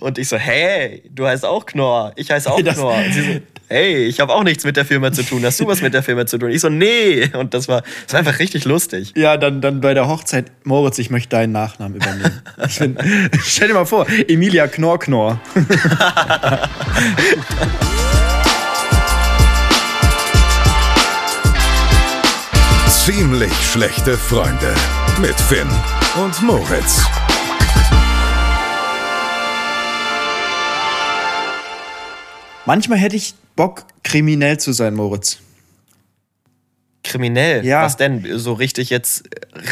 Und ich so, hey, du heißt auch Knorr, ich heiße auch das Knorr. Und sie so, hey, ich habe auch nichts mit der Firma zu tun. Hast du was mit der Firma zu tun? Ich so, nee. Und das war, das war einfach richtig lustig. Ja, dann, dann bei der Hochzeit, Moritz, ich möchte deinen Nachnamen übernehmen. Bin, stell dir mal vor, Emilia Knorr Knorr. Ziemlich schlechte Freunde mit Finn und Moritz. Manchmal hätte ich Bock, kriminell zu sein, Moritz. Kriminell? Ja. Was denn? So richtig jetzt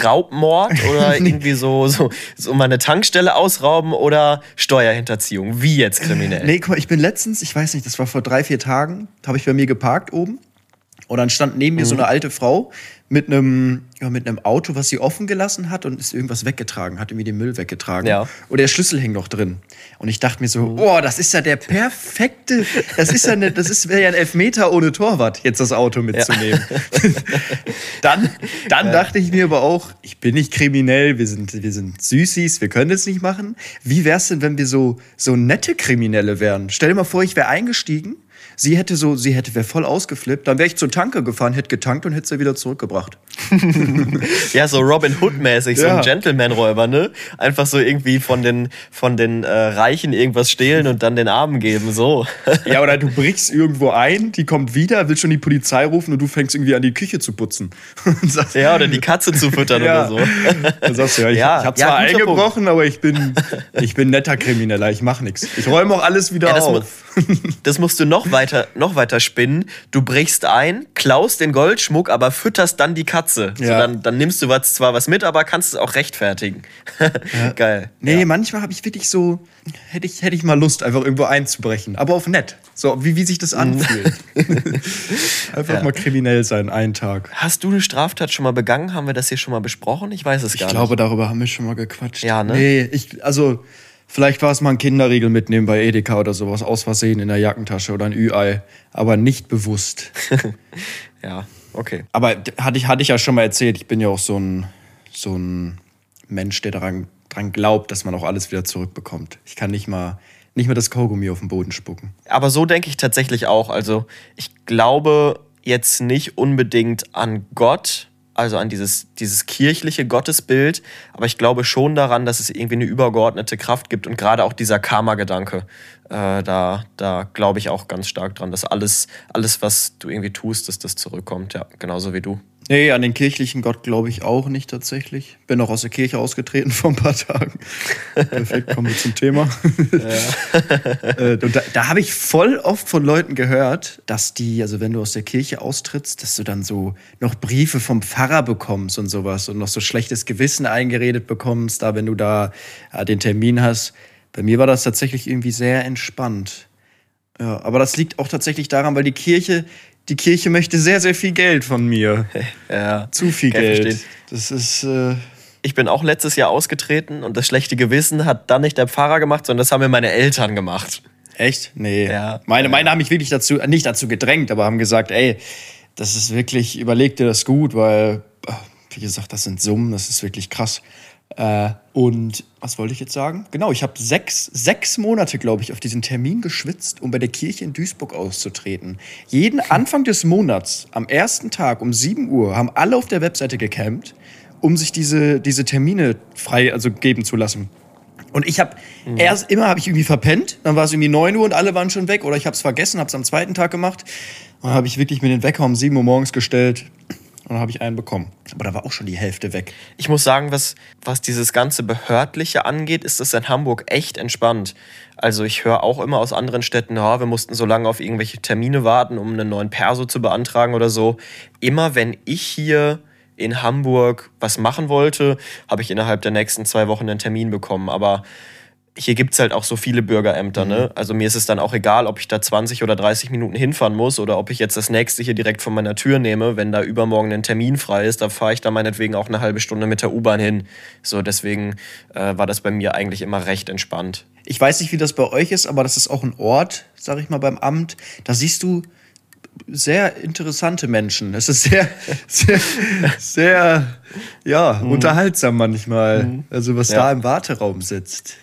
Raubmord oder irgendwie so, so, so mal eine Tankstelle ausrauben oder Steuerhinterziehung? Wie jetzt kriminell? Nee, guck mal, ich bin letztens, ich weiß nicht, das war vor drei, vier Tagen, habe ich bei mir geparkt oben. Und dann stand neben mir so Mhm. eine alte Frau mit einem, ja, mit einem Auto, was sie offen gelassen hat und ist irgendwas weggetragen, hat irgendwie den Müll weggetragen. Ja. Und der Schlüssel hing noch drin. Und ich dachte mir so, Mhm. boah, das ist ja der perfekte, das ist ja eine, das ist, wäre ja ein Elfmeter ohne Torwart, jetzt das Auto mitzunehmen. dann dann dachte ich mir aber auch, ich bin nicht kriminell, wir sind, wir sind Süßis, wir können das nicht machen. Wie wär's denn, wenn wir so, so nette Kriminelle wären? Stell dir mal vor, ich wäre eingestiegen, sie hätte so, sie hätte, wäre voll ausgeflippt, dann wäre ich zur Tanke gefahren, hätte getankt und hätte sie wieder zurückgebracht. Ja, so Robin Hood-mäßig, so Ja. ein Gentleman-Räuber, ne? Einfach so irgendwie von den, von den äh, Reichen irgendwas stehlen und dann den Armen geben, so. Ja, oder du brichst irgendwo ein, die kommt wieder, will schon die Polizei rufen und du fängst irgendwie an, die Küche zu putzen. Sagst, ja, oder die Katze zu füttern Ja. oder so. Dann sagst du, ja, ich, Ja, ich habe zwar eingebrochen, aber ich bin, ich bin netter Krimineller, ich mache nichts. Ich räume auch alles wieder auf. Das musst du noch weiter, noch weiter spinnen. Du brichst ein, klaust den Goldschmuck, aber fütterst dann die Katze. So, Ja. dann, dann nimmst du was, zwar was mit, aber kannst es auch rechtfertigen. Geil. Nee, manchmal habe ich wirklich so, hätte ich, hätte ich mal Lust, einfach irgendwo einzubrechen. Aber auf nett. So, wie, wie sich das anfühlt. einfach Ja. mal kriminell sein, einen Tag. Hast du eine Straftat schon mal begangen? Haben wir das hier schon mal besprochen? Ich weiß es Ich gar glaube, nicht. darüber haben wir schon mal gequatscht. Ja, ne? Nee, ich, also, vielleicht war es mal ein Kinderriegel mitnehmen bei Edeka oder sowas, aus Versehen in der Jackentasche oder ein Ü-Ei, aber nicht bewusst. Ja, okay. Aber hatte ich, hatte ich ja schon mal erzählt, ich bin ja auch so ein, so ein Mensch, der daran, daran glaubt, dass man auch alles wieder zurückbekommt. Ich kann nicht mal, nicht mal das Kaugummi auf den Boden spucken. Aber so denke ich tatsächlich auch. Also ich glaube jetzt nicht unbedingt an Gott, also an dieses, dieses kirchliche Gottesbild, aber ich glaube schon daran, dass es irgendwie eine übergeordnete Kraft gibt und gerade auch dieser Karma-Gedanke, äh, da, da glaube ich auch ganz stark dran, dass alles, alles, was du irgendwie tust, dass das zurückkommt. Ja, genauso wie du. Nee, an den kirchlichen Gott glaube ich auch nicht tatsächlich. Bin auch aus der Kirche ausgetreten vor ein paar Tagen. Perfekt, kommen wir zum Thema. Äh, und da da habe ich voll oft von Leuten gehört, dass die, also wenn du aus der Kirche austrittst, dass du dann so noch Briefe vom Pfarrer bekommst und sowas und noch so schlechtes Gewissen eingeredet bekommst, da wenn du da äh, den Termin hast. Bei mir war das tatsächlich irgendwie sehr entspannt. Ja, aber das liegt auch tatsächlich daran, weil die Kirche, die Kirche möchte sehr, sehr viel Geld von mir. Ja, Zu viel Geld. verstehen. Das ist. Äh, Ich bin auch letztes Jahr ausgetreten und das schlechte Gewissen hat dann nicht der Pfarrer gemacht, sondern das haben mir meine Eltern gemacht. echt? Nee. Ja. Meine, meine haben mich wirklich dazu, nicht dazu gedrängt, aber haben gesagt, ey, das ist wirklich, überleg dir das gut, weil, wie gesagt, das sind Summen, das ist wirklich krass. Äh, und was wollte ich jetzt sagen? Genau, ich habe sechs, sechs Monate, glaube ich, auf diesen Termin geschwitzt, um bei der Kirche in Duisburg auszutreten. Jeden Anfang des Monats, am ersten Tag um 7 Uhr, haben alle auf der Webseite gecampt, um sich diese, diese Termine frei, also geben zu lassen. Und ich habe erst immer habe ich irgendwie verpennt, dann war es irgendwie 9 Uhr und alle waren schon weg oder ich habe es vergessen, habe es am zweiten Tag gemacht. Und dann habe ich wirklich mir den Wecker um 7 Uhr morgens gestellt und dann habe ich einen bekommen. Aber da war auch schon die Hälfte weg. Ich muss sagen, was, was dieses ganze Behördliche angeht, ist es in Hamburg echt entspannt. Also ich höre auch immer aus anderen Städten, ja, wir mussten so lange auf irgendwelche Termine warten, um einen neuen Perso zu beantragen oder so. Immer wenn ich hier in Hamburg was machen wollte, habe ich innerhalb der nächsten zwei Wochen einen Termin bekommen. Aber hier gibt es halt auch so viele Bürgerämter. Ne? Also mir ist es dann auch egal, ob ich da 20 oder 30 Minuten hinfahren muss oder ob ich jetzt das nächste hier direkt von meiner Tür nehme. Wenn da übermorgen ein Termin frei ist, da fahre ich da meinetwegen auch eine halbe Stunde mit der U-Bahn hin. So, deswegen äh, war das bei mir eigentlich immer recht entspannt. Ich weiß nicht, wie das bei euch ist, aber das ist auch ein Ort, sag ich mal, beim Amt. Da siehst du sehr interessante Menschen. Es ist sehr, sehr, sehr, ja, mhm. unterhaltsam manchmal. Mhm. Also, was ja. da im Warteraum sitzt.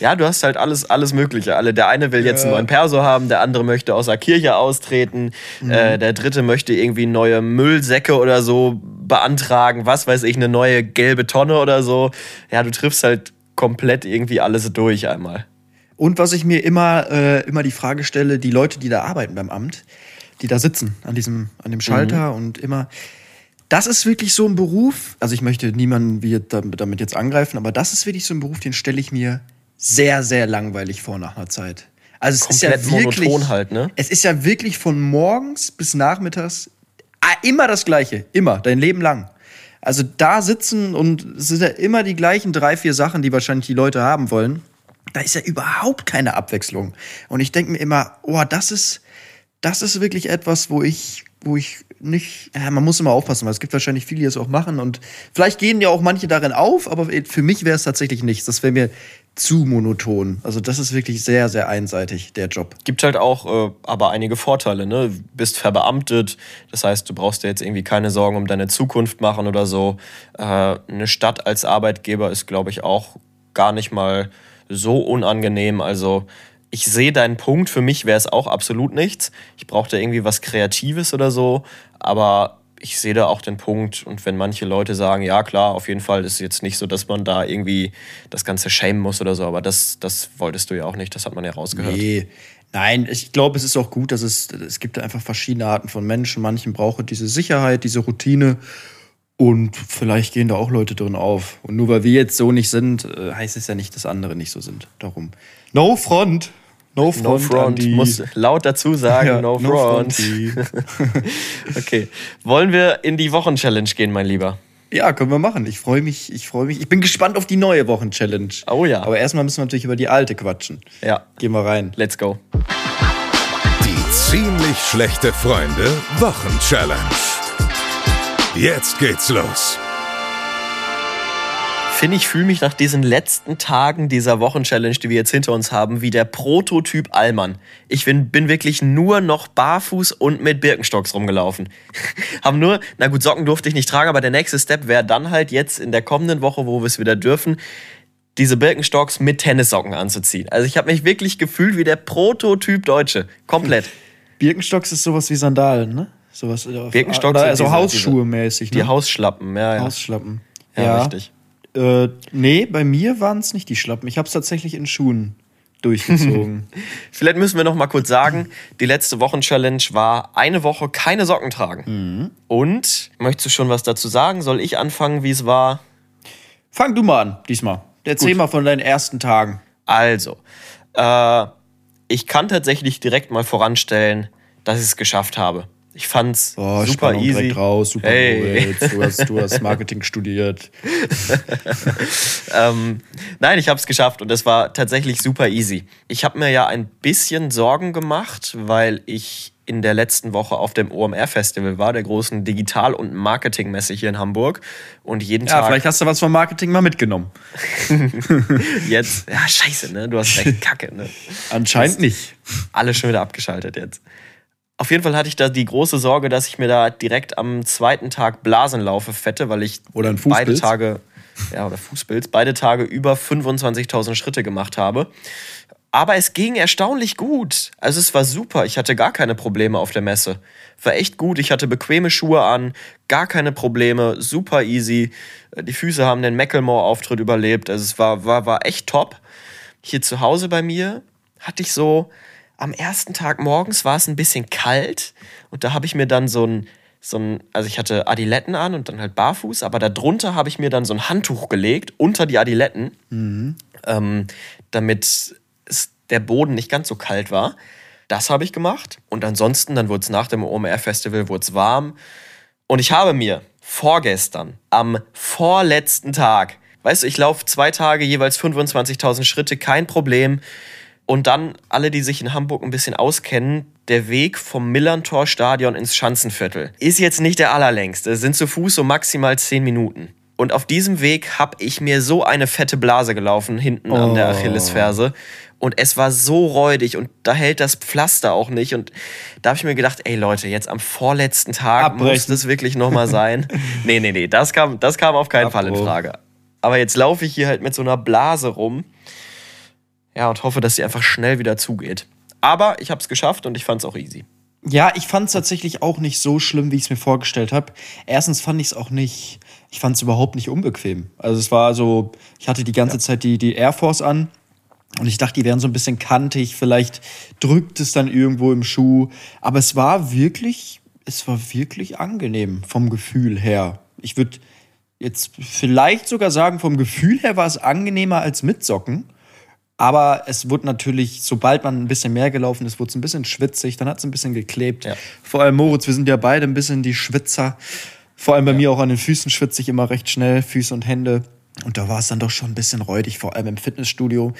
ja, du hast halt alles, alles Mögliche. Alle, der eine will jetzt ja. einen neuen Perso haben, der andere möchte aus der Kirche austreten, mhm. äh, der dritte möchte irgendwie neue Müllsäcke oder so beantragen, was weiß ich, eine neue gelbe Tonne oder so. Ja, du triffst halt komplett irgendwie alles durch einmal. Und was ich mir immer, äh, immer die Frage stelle, die Leute, die da arbeiten beim Amt, die da sitzen an diesem, an dem Schalter mhm. und immer, das ist wirklich so ein Beruf, also ich möchte niemanden damit jetzt angreifen, aber das ist wirklich so ein Beruf, den stelle ich mir sehr, sehr langweilig vor nach einer Zeit. Also es Komplett ist ja wirklich, halt, ne? Es ist ja wirklich von morgens bis nachmittags ah, immer das Gleiche, immer, dein Leben lang. Also da sitzen und es sind ja immer die gleichen drei, vier Sachen, die wahrscheinlich die Leute haben wollen. Da ist ja überhaupt keine Abwechslung. Und ich denke mir immer, oh, das ist, das ist wirklich etwas, wo ich, wo ich nicht, ja, man muss immer aufpassen, weil es gibt wahrscheinlich viele, die es auch machen und vielleicht gehen ja auch manche darin auf, aber für mich wäre es tatsächlich nichts. Das wäre mir zu monoton. Also das ist wirklich sehr, sehr einseitig, der Job. Gibt halt auch äh, aber einige Vorteile, ne? Bist verbeamtet, das heißt, du brauchst dir jetzt irgendwie keine Sorgen um deine Zukunft machen oder so. Äh, eine Stadt als Arbeitgeber ist, glaube ich, auch gar nicht mal so unangenehm. Also ich sehe deinen Punkt, für mich wäre es auch absolut nichts. Ich brauchte irgendwie was Kreatives oder so, aber ich sehe da auch den Punkt und wenn manche Leute sagen, ja klar, auf jeden Fall ist es jetzt nicht so, dass man da irgendwie das Ganze schämen muss oder so, aber das, das wolltest du ja auch nicht, das hat man ja rausgehört. Nee. Nein, ich glaube, es ist auch gut, dass es, es gibt einfach verschiedene Arten von Menschen. Manchen brauchen diese Sicherheit, diese Routine und vielleicht gehen da auch Leute drin auf. Und nur weil wir jetzt so nicht sind, äh, heißt es ja nicht, dass andere nicht so sind. Darum. No front. No front. No front. Muss laut dazu sagen, ja, no, no front. okay. Wollen wir in die Wochenchallenge gehen, mein Lieber? Ja, können wir machen. Ich freue mich, ich freue mich. Ich bin gespannt auf die neue Wochenchallenge. Oh ja. Aber erstmal müssen wir natürlich über die alte quatschen. Ja. Gehen wir rein. Let's go. Die ziemlich schlechte Freunde Wochenchallenge. Jetzt geht's los. Finn, ich fühle mich nach diesen letzten Tagen dieser Wochenchallenge, die wir jetzt hinter uns haben, wie der Prototyp Allmann. Ich bin, bin wirklich nur noch barfuß und mit Birkenstocks rumgelaufen. haben nur, na gut, Socken durfte ich nicht tragen, aber der nächste Step wäre dann halt jetzt in der kommenden Woche, wo wir es wieder dürfen, diese Birkenstocks mit Tennissocken anzuziehen. Also ich habe mich wirklich gefühlt wie der Prototyp Deutsche. Komplett. Birkenstocks ist sowas wie Sandalen, ne? Sowas Birkenstocks oder also Hausschuhe mäßig. Ne? Die Hausschlappen, ja, ja. Hausschlappen. Ja, ja. richtig. Äh, nee, bei mir waren es nicht die Schlappen. Ich habe es tatsächlich in Schuhen durchgezogen. Vielleicht müssen wir noch mal kurz sagen, die letzte Wochenchallenge war eine Woche keine Socken tragen. Mhm. Und möchtest du schon was dazu sagen? Soll ich anfangen, wie es war? Fang du mal an, diesmal. Erzähl Gut. mal von deinen ersten Tagen. Also, äh, ich kann tatsächlich direkt mal voranstellen, dass ich es geschafft habe. Ich fand's oh, super Spannung easy. Raus, super hey. du, hast, du hast Marketing studiert. ähm, nein, ich habe es geschafft und es war tatsächlich super easy. Ich habe mir ja ein bisschen Sorgen gemacht, weil ich in der letzten Woche auf dem OMR-Festival war, der großen Digital- und Marketingmesse hier in Hamburg. Und jeden ja, Tag. Ja, vielleicht hast du was vom Marketing mal mitgenommen. jetzt, ja, scheiße, ne? Du hast recht, kacke, ne? Anscheinend nicht. Alles schon wieder abgeschaltet jetzt. Auf jeden Fall hatte ich da die große Sorge, dass ich mir da direkt am zweiten Tag Blasen laufe, fette, weil ich beide Tage, ja, oder Fußpilz, beide Tage über 25.000 Schritte gemacht habe. Aber es ging erstaunlich gut. Also es war super. Ich hatte gar keine Probleme auf der Messe. War echt gut. Ich hatte bequeme Schuhe an, gar keine Probleme, super easy. Die Füße haben den Macklemore-Auftritt überlebt. Also es war, war, war echt top. Hier zu Hause bei mir hatte ich so, am ersten Tag morgens war es ein bisschen kalt und da habe ich mir dann so ein, so ein, also ich hatte Adiletten an und dann halt barfuß, aber darunter habe ich mir dann so ein Handtuch gelegt unter die Adiletten, mhm. ähm, damit der Boden nicht ganz so kalt war. Das habe ich gemacht und ansonsten, dann wurde es nach dem OMR-Festival warm und ich habe mir vorgestern am vorletzten Tag, weißt du, ich laufe zwei Tage jeweils 25.000 Schritte, kein Problem. Und dann alle, die sich in Hamburg ein bisschen auskennen, der Weg vom Millantor-Stadion ins Schanzenviertel ist jetzt nicht der allerlängste, sind zu Fuß so maximal zehn Minuten. Und auf diesem Weg habe ich mir so eine fette Blase gelaufen, hinten oh. an der oh. Achillesferse. Und es war so räudig und da hält das Pflaster auch nicht. Und da habe ich mir gedacht, ey Leute, jetzt am vorletzten Tag Abbrechen. muss das wirklich nochmal sein. nee, nee, nee, das kam, das kam auf keinen Fall in Abbruch. Frage. Aber jetzt laufe ich hier halt mit so einer Blase rum. Ja, und hoffe, dass sie einfach schnell wieder zugeht. Aber ich habe es geschafft und ich fand es auch easy. Ja, ich fand es tatsächlich auch nicht so schlimm, wie ich es mir vorgestellt habe. Erstens fand ich es auch nicht, ich fand es überhaupt nicht unbequem. Also es war so, ich hatte die ganze Zeit die, die Air Force an und ich dachte, die wären so ein bisschen kantig, vielleicht drückt es dann irgendwo im Schuh. Aber es war wirklich, es war wirklich angenehm vom Gefühl her. Ich würde jetzt vielleicht sogar sagen, vom Gefühl her war es angenehmer als mit Socken. Aber es wurde natürlich, sobald man ein bisschen mehr gelaufen ist, wurde es ein bisschen schwitzig, dann hat es ein bisschen geklebt. Ja. Vor allem Moritz, wir sind ja beide ein bisschen die Schwitzer. Vor allem bei mir auch an den Füßen schwitze ich immer recht schnell, Füße und Hände. Und da war es dann doch schon ein bisschen räudig, vor allem im Fitnessstudio.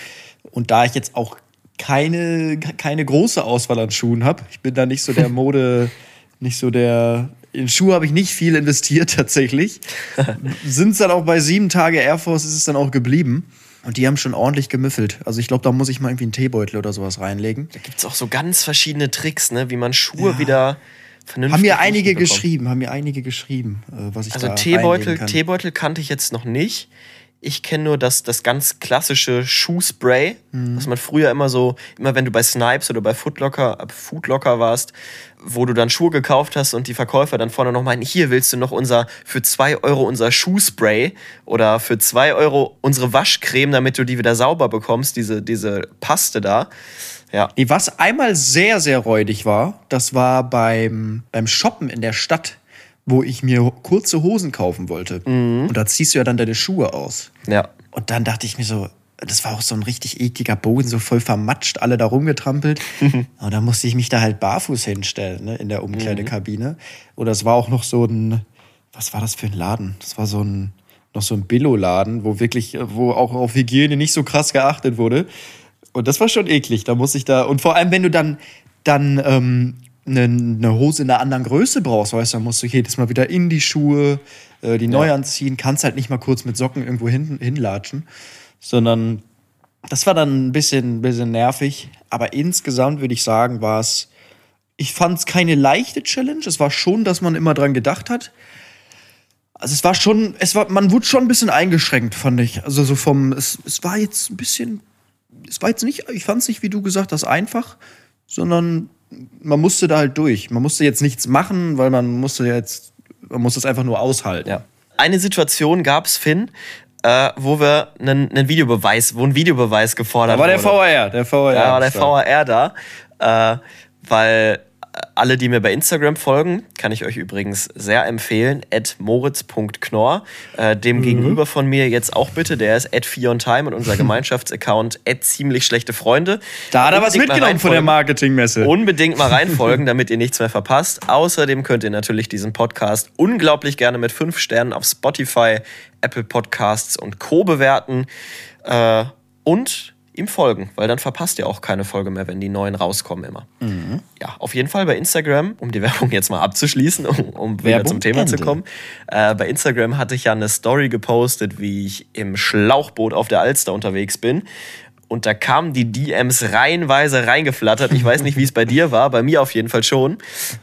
Und da ich jetzt auch keine, keine große Auswahl an Schuhen habe, ich bin da nicht so der Mode, nicht so der. In Schuhe habe ich nicht viel investiert tatsächlich. Sind es dann auch bei sieben Tage Air Force ist es dann auch geblieben. Und die haben schon ordentlich gemüffelt. Also ich glaube, da muss ich mal irgendwie einen Teebeutel oder sowas reinlegen. Gibt es auch so ganz verschiedene Tricks, ne? wie man Schuhe wieder vernünftig Haben mir einige geschrieben, haben mir einige geschrieben, äh, was ich Also da Teebeutel, reinlegen kann. Teebeutel kannte ich jetzt noch nicht. Ich kenne nur das, das ganz klassische Schuhspray, Mhm. was man früher immer so, immer wenn du bei Snipes oder bei Footlocker, äh, Foodlocker warst, wo du dann Schuhe gekauft hast und die Verkäufer dann vorne noch meinen, hier willst du noch unser, für zwei Euro unser Schuhspray oder für zwei Euro unsere Waschcreme, damit du die wieder sauber bekommst, diese, diese Paste da. Ja. Nee, was einmal sehr, sehr räudig war, das war beim, beim Shoppen in der Stadt, wo ich mir kurze Hosen kaufen wollte. Mhm. Und da ziehst du ja dann deine Schuhe aus. Ja. Und dann dachte ich mir so, das war auch so ein richtig ekliger Boden, so voll vermatscht, alle da rumgetrampelt. Und dann musste ich mich da halt barfuß hinstellen, ne, in der Umkleidekabine. Oder es war auch noch so ein, was war das für ein Laden? Das war so ein, noch so ein Billo-Laden, wo wirklich, wo auch auf Hygiene nicht so krass geachtet wurde. Und das war schon eklig. Da muss ich da, und vor allem, wenn du dann, dann, ähm, eine, eine Hose in einer anderen Größe brauchst, weißt du, dann musst du jedes Mal wieder in die Schuhe, äh, die neu anziehen, kannst halt nicht mal kurz mit Socken irgendwo hin, hinlatschen, sondern das war dann ein bisschen, bisschen nervig. Aber insgesamt würde ich sagen, war es, ich fand es keine leichte Challenge. Es war schon, dass man immer dran gedacht hat. Also es war schon, es war, man wurde schon ein bisschen eingeschränkt, fand ich. Also so vom, es, es war jetzt ein bisschen, es war jetzt nicht, ich fand es nicht, wie du gesagt hast, einfach, sondern man musste da halt durch. Man musste jetzt nichts machen, weil man musste jetzt, man musste es einfach nur aushalten. Ja. Eine Situation gab es, Finn, äh, wo wir einen, einen Videobeweis, wo ein Videobeweis gefordert Da war der wurde. VAR, der VAR. Da war der. VAR da, äh, weil alle, die mir bei Instagram folgen, kann ich euch übrigens sehr empfehlen, at moritz.knorr. Äh, dem Mhm. gegenüber von mir jetzt auch bitte, der ist at Time und unser Gemeinschaftsaccount at ziemlich schlechte Freunde. Da hat er was mitgenommen von der. Marketingmesse. Unbedingt mal reinfolgen, damit ihr nichts mehr verpasst. Außerdem könnt ihr natürlich diesen Podcast unglaublich gerne mit fünf Sternen auf Spotify, Apple Podcasts und Co. bewerten. Äh, und ihm folgen, weil dann verpasst ihr auch keine Folge mehr, wenn die neuen rauskommen immer. Ja, auf jeden Fall bei Instagram, um die Werbung jetzt mal abzuschließen, um, um wieder Werbung zum Thema zu Ende. kommen. Äh, bei Instagram hatte ich ja eine Story gepostet, wie ich im Schlauchboot auf der Alster unterwegs bin. Und da kamen die DMs reihenweise reingeflattert. Ich weiß nicht, wie es bei dir war, bei mir auf jeden Fall schon.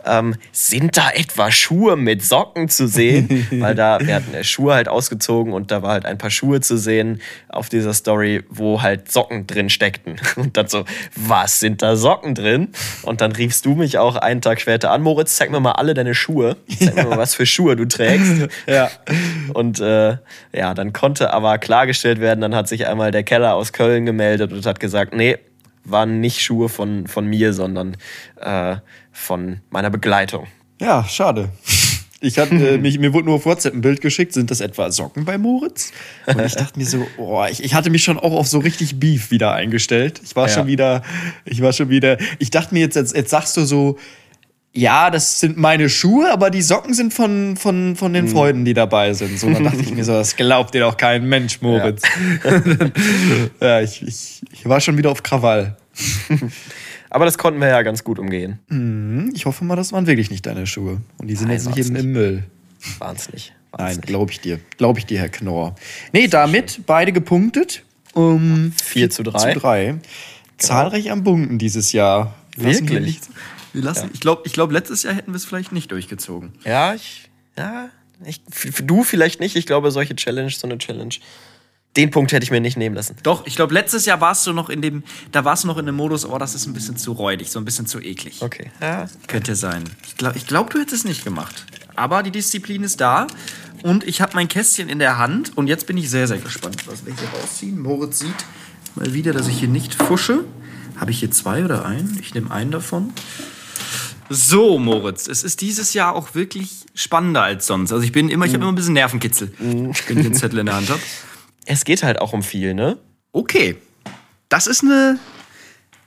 Ähm, sind da etwa Schuhe mit Socken zu sehen? Weil da, wir hatten äh, Schuhe halt ausgezogen und da war halt ein paar Schuhe zu sehen auf dieser Story, wo halt Socken drin steckten. Und dann so, was sind da Socken drin? Und dann riefst du mich auch einen Tag später an, Moritz, zeig mir mal alle deine Schuhe. Zeig mir mal, was für Schuhe du trägst. Ja. Und äh, ja, dann konnte aber klargestellt werden, dann hat sich einmal der Keller aus Köln gemeldet und hat gesagt, nee, waren nicht Schuhe von, von mir, sondern äh, von meiner Begleitung. Ja, schade. Ich hatte, äh, mich, mir wurde nur auf WhatsApp ein Bild geschickt. Sind das etwa Socken bei Moritz? Und ich dachte mir so, oh, ich, ich hatte mich schon auch auf so richtig Beef wieder eingestellt. Ich war Ja. schon wieder, ich war schon wieder, ich dachte mir jetzt, jetzt, jetzt sagst du so, ja, das sind meine Schuhe, aber die Socken sind von, von, von den Freunden, die dabei sind. So, dann dachte ich mir so, das glaubt dir doch kein Mensch, Moritz. Ja, ich, ich, ich war schon wieder auf Krawall. Aber das konnten wir ja ganz gut umgehen. Ich hoffe mal, das waren wirklich nicht deine Schuhe. Und die sind Nein, jetzt nicht waren's im, im Müll. Waren's nicht. Waren's Nein, glaube ich dir. Glaube ich dir, Herr Knorr. Nee, damit beide gepunktet. Um 4 zu 3. zu 3. zahlreich am Bunken dieses Jahr. Wirklich? Wir lassen, Ich glaube, ich glaub, letztes Jahr hätten wir es vielleicht nicht durchgezogen. Ja, ich, ja, ich, du vielleicht nicht. Ich glaube, solche Challenge, so eine Challenge, den Punkt hätte ich mir nicht nehmen lassen. Doch, ich glaube, letztes Jahr warst du noch in dem, da warst du noch in dem Modus, oh, das ist ein bisschen zu räudig, so ein bisschen zu eklig. Okay. Ja, Könnte sein. Ich glaube, ich glaub, du hättest es nicht gemacht. Aber die Disziplin ist da und ich habe mein Kästchen in der Hand und jetzt bin ich sehr, sehr gespannt, was wir hier rausziehen. Moritz sieht mal wieder, dass ich hier nicht fusche. Habe ich hier zwei oder einen? Ich nehme einen davon. So, Moritz, es ist dieses Jahr auch wirklich spannender als sonst. Also ich bin immer, ich habe immer ein bisschen Nervenkitzel, wenn ich den Zettel in der Hand habe. es geht halt auch um viel, ne? Okay. Das ist eine,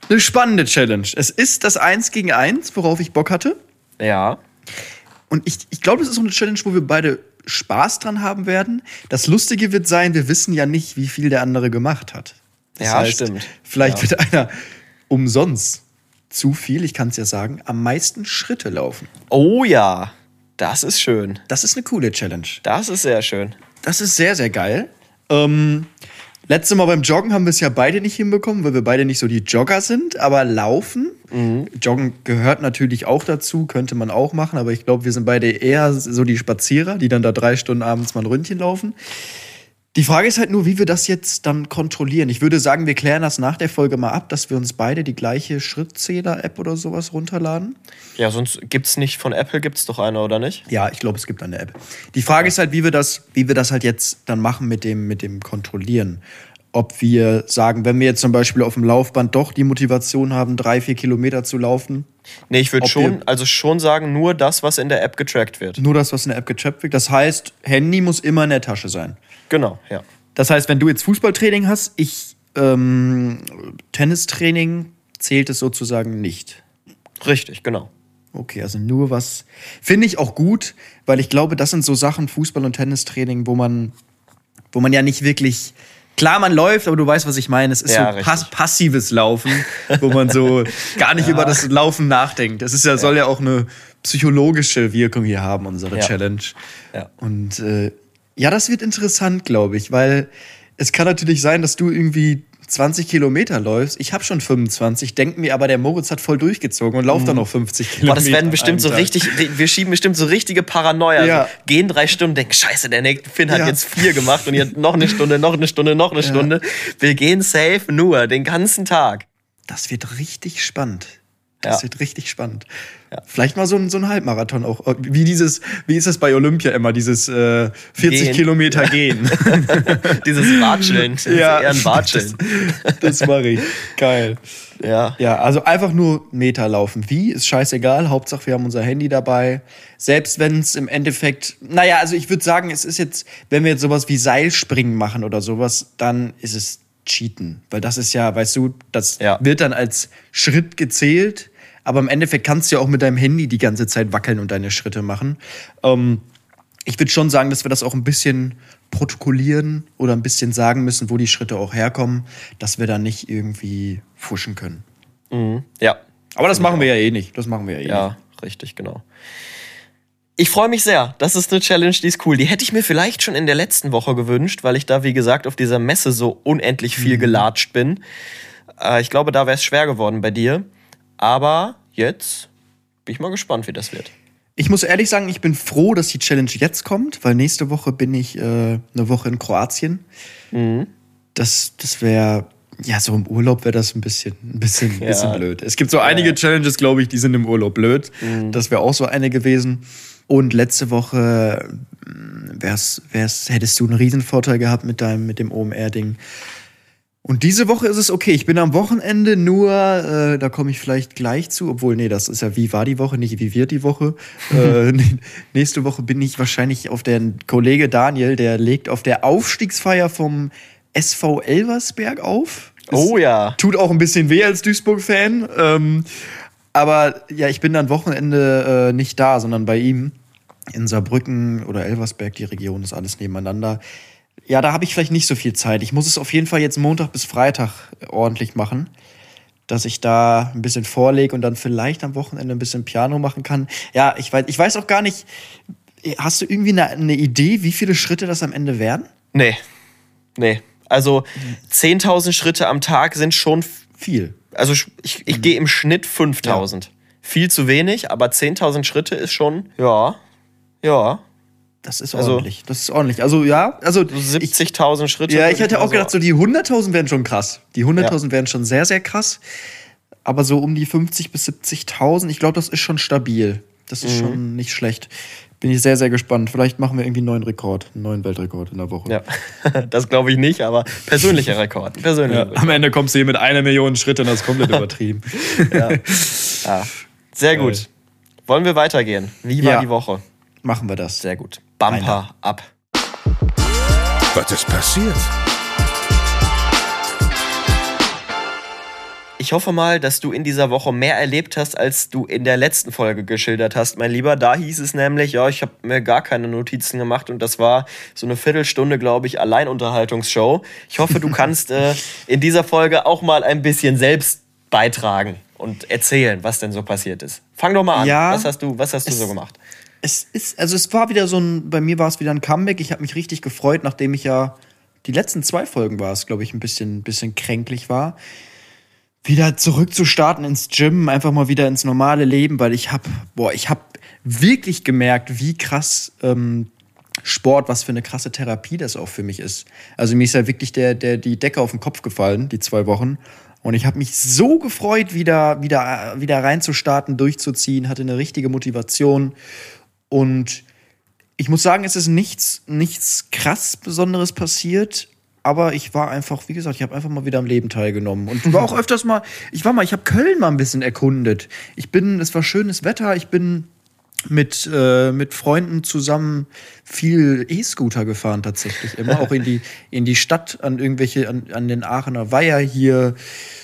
eine spannende Challenge. Es ist das Eins gegen Eins, worauf ich Bock hatte. Ja. Und ich, ich glaube, das ist so eine Challenge, wo wir beide Spaß dran haben werden. Das Lustige wird sein, wir wissen ja nicht, wie viel der andere gemacht hat. Das Ja, stimmt. Vielleicht Ja. wird einer umsonst zu viel, ich kann es ja sagen, am meisten Schritte laufen. Oh ja, das ist schön. Das ist eine coole Challenge. Das ist sehr schön. Das ist sehr, sehr geil. Ähm, letztes Mal beim Joggen haben wir es ja beide nicht hinbekommen, weil wir beide nicht so die Jogger sind, aber laufen. Joggen gehört natürlich auch dazu, könnte man auch machen, aber ich glaube, wir sind beide eher so die Spazierer, die dann da drei Stunden abends mal ein Ründchen laufen. Die Frage ist halt nur, wie wir das jetzt dann kontrollieren. Ich würde sagen, wir klären das nach der Folge mal ab, dass wir uns beide die gleiche Schrittzähler-App oder sowas runterladen. Ja, sonst gibt's nicht von Apple, gibt's doch eine, oder nicht? Ja, ich glaube, es gibt eine App. Die Frage ist halt, wie wir das, wie wir das halt jetzt dann machen mit dem, mit dem Kontrollieren. Ob wir sagen, wenn wir jetzt zum Beispiel auf dem Laufband doch die Motivation haben, drei, vier Kilometer zu laufen, Nee, ich würde schon, also schon sagen, nur das, was in der App getrackt wird. nur das, was in der App getrappt wird. Das heißt, Handy muss immer in der Tasche sein. Genau, ja. Das heißt, wenn du jetzt Fußballtraining hast, ich ähm, Tennistraining, zählt es sozusagen nicht. Richtig, genau. Okay, also nur was. Finde ich auch gut, weil ich glaube, das sind so Sachen, Fußball- und Tennistraining, wo man, wo man ja nicht wirklich. Klar, man läuft, aber du weißt, was ich meine. Es ist Ja, so pass passives Laufen, wo man so gar nicht über das Laufen nachdenkt. Das ist ja, soll ja auch eine psychologische Wirkung hier haben, unsere Ja. Challenge. Ja. Und äh, ja, das wird interessant, glaube ich, weil es kann natürlich sein, dass du irgendwie 20 Kilometer läufst. Ich habe schon 25, denke mir aber, der Moritz hat voll durchgezogen und lauft dann noch 50 Kilometer. Boah, das werden bestimmt so Tag. richtig, wir schieben bestimmt so richtige Paranoia. Ja. Also gehen drei Stunden, denken, scheiße, der Nick Finn hat Ja. jetzt vier gemacht und jetzt noch eine Stunde, noch eine Stunde, noch eine Stunde. Wir gehen safe nur den ganzen Tag. Das wird richtig spannend. Das Ja. wird richtig spannend. Vielleicht mal so ein, so ein Halbmarathon auch. Wie dieses, wie ist das bei Olympia immer, dieses äh, 40 Gehen. Kilometer gehen. Dieses Watscheln. Ist eher ein Watscheln. Das, das mache ich. Geil. Ja. Ja, also einfach nur Meter laufen. Wie, ist scheißegal. Hauptsache, wir haben unser Handy dabei. Selbst wenn es im Endeffekt, naja, also ich würde sagen, es ist jetzt, wenn wir jetzt sowas wie Seilspringen machen oder sowas, dann ist es Cheaten. Weil das ist ja, weißt du, das Ja. wird dann als Schritt gezählt. Aber im Endeffekt kannst du ja auch mit deinem Handy die ganze Zeit wackeln und deine Schritte machen. Ähm, ich würde schon sagen, dass wir das auch ein bisschen protokollieren oder ein bisschen sagen müssen, wo die Schritte auch herkommen, dass wir da nicht irgendwie fuschen können. Ja. Aber das machen wir ja eh nicht. Das machen wir ja eh nicht. Ja, richtig, genau. Ich freue mich sehr. Das ist eine Challenge, die ist cool. Die hätte ich mir vielleicht schon in der letzten Woche gewünscht, weil ich da, wie gesagt, auf dieser Messe so unendlich viel gelatscht bin. Äh, ich glaube, da wäre es schwer geworden bei dir. Aber jetzt bin ich mal gespannt, wie das wird. Ich muss ehrlich sagen, ich bin froh, dass die Challenge jetzt kommt, weil nächste Woche bin ich äh, eine Woche in Kroatien. Das, das wäre, ja, so im Urlaub wäre das ein bisschen, ein bisschen, ein bisschen Ja. blöd. Es gibt so einige Challenges, glaube ich, die sind im Urlaub blöd. Das wäre auch so eine gewesen. Und letzte Woche mh, wär's, wär's, hättest du einen Riesenvorteil gehabt mit deinem, mit dem OMR-Ding. Und diese Woche ist es okay. Ich bin am Wochenende nur, äh, da komme ich vielleicht gleich zu, obwohl, nee, das ist ja, wie war die Woche, nicht wie wird die Woche. äh, nächste Woche bin ich wahrscheinlich auf der Kollege Daniel, der legt auf der Aufstiegsfeier vom SV Elversberg auf. Das Oh ja. Tut auch ein bisschen weh als Duisburg-Fan. Ähm, aber ja, ich bin dann Wochenende äh, nicht da, sondern bei ihm in Saarbrücken oder Elversberg, die Region ist alles nebeneinander. Ja, da habe ich vielleicht nicht so viel Zeit. Ich muss es auf jeden Fall jetzt Montag bis Freitag ordentlich machen, dass ich da ein bisschen vorlege und dann vielleicht am Wochenende ein bisschen Piano machen kann. Ja, ich weiß, ich weiß auch gar nicht, hast du irgendwie eine, eine Idee, wie viele Schritte das am Ende werden? Nee. Nee. Also 10.000 Schritte am Tag sind schon Viel. Also ich, ich gehe im Schnitt 5000. Viel zu wenig, aber 10.000 Schritte ist schon, ja, ja. Das ist Also- ordentlich. Das ist ordentlich. Also ja, also So 70.000 Schritte. Ja, ich hätte auch gedacht, so die 100.000 wären schon krass. Die 100.000 wären schon sehr, sehr krass. Aber so um die 50.000 bis 70.000, ich glaube, das ist schon stabil. Das ist schon nicht schlecht. Bin ich sehr, sehr gespannt. Vielleicht machen wir irgendwie einen neuen Rekord, einen neuen Weltrekord in der Woche. Ja, das glaube ich nicht, aber persönlicher Rekord. Persönlicher Ja, am Ende kommst du hier mit einer Million Schritten, das ist komplett übertrieben. Ja. Sehr gut. Wollen wir weitergehen? Wie war Ja. die Woche? Machen wir das. Sehr gut. Bumper Einer. ab. Was ist passiert? Ich hoffe mal, dass du in dieser Woche mehr erlebt hast, als du in der letzten Folge geschildert hast, mein Lieber. Da hieß es nämlich, ja, ich habe mir gar keine Notizen gemacht und das war so eine Viertelstunde, glaube ich, Alleinunterhaltungsshow. Ich hoffe, du kannst äh, in dieser Folge auch mal ein bisschen selbst beitragen und erzählen, was denn so passiert ist. Fang doch mal an. Ja, was hast du, was hast du so gemacht? Es ist, also es war wieder so ein, bei mir war es wieder ein Comeback. Ich habe mich richtig gefreut, nachdem ich ja die letzten zwei Folgen war es, glaube ich, ein bisschen, bisschen kränklich war. Wieder zurückzustarten ins Gym, einfach mal wieder ins normale Leben, weil ich habe, boah, ich habe wirklich gemerkt, wie krass ähm, Sport, was für eine krasse Therapie das auch für mich ist. Also mir ist ja wirklich der, der, die Decke auf den Kopf gefallen, die zwei Wochen. Und ich habe mich so gefreut, wieder, wieder, wieder reinzustarten, durchzuziehen, hatte eine richtige Motivation. Und ich muss sagen, es ist nichts, nichts krass Besonderes passiert. Aber ich war einfach, wie gesagt, ich habe einfach mal wieder am Leben teilgenommen. Und war auch öfters mal, ich war mal, ich habe Köln mal ein bisschen erkundet. Ich bin, es war schönes Wetter, ich bin mit, äh, mit Freunden zusammen viel E-Scooter gefahren tatsächlich. Immer auch in die, in die Stadt, an irgendwelche, an, an den Aachener Weiher hier.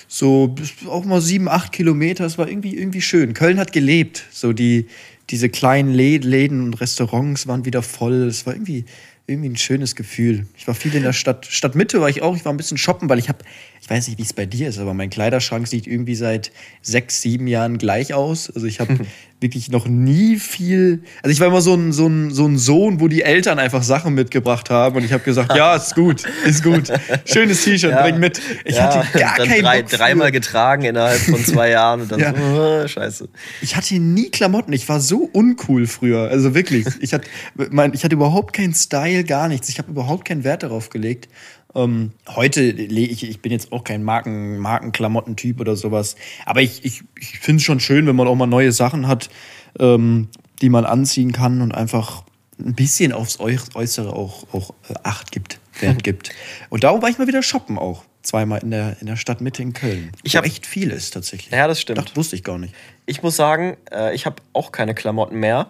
So auch mal sieben, acht Kilometer. Es war irgendwie, irgendwie schön. Köln hat gelebt. So die, diese kleinen Lä- Läden und Restaurants waren wieder voll. Es war irgendwie, irgendwie ein schönes Gefühl. Ich war viel in der Stadt. Stadtmitte war ich auch. Ich war ein bisschen shoppen, weil ich habe, ich weiß nicht, wie es bei dir ist, aber mein Kleiderschrank sieht irgendwie seit sechs, sieben Jahren gleich aus. Also ich habe wirklich noch nie viel. Also ich war immer so ein, so, ein, so ein Sohn, wo die Eltern einfach Sachen mitgebracht haben und ich habe gesagt, ja, ist gut, ist gut. Schönes T-Shirt, bring mit. Ich hatte gar dann keinen drei, Bock dreimal getragen innerhalb von zwei Jahren und dann Ja. so, äh, scheiße. Ich hatte nie Klamotten. Ich war so uncool früher. Also wirklich. Ich hatte, mein, ich hatte überhaupt keinen Style, gar nichts. Ich habe überhaupt keinen Wert darauf gelegt. Ähm, heute, le- ich, ich bin jetzt auch kein Marken, Markenklamotten-Typ oder sowas. Aber ich, ich, ich finde es schon schön, wenn man auch mal neue Sachen hat, ähm, die man anziehen kann und einfach ein bisschen aufs Äu- Äußere auch, auch äh, Acht gibt, Wert gibt. Und darum war ich mal wieder shoppen auch. Zweimal in der, in der Stadtmitte in Köln. Ich Wo hab- echt viel ist tatsächlich. Ja, das stimmt. Das wusste ich gar nicht. Ich muss sagen, äh, ich habe auch keine Klamotten mehr.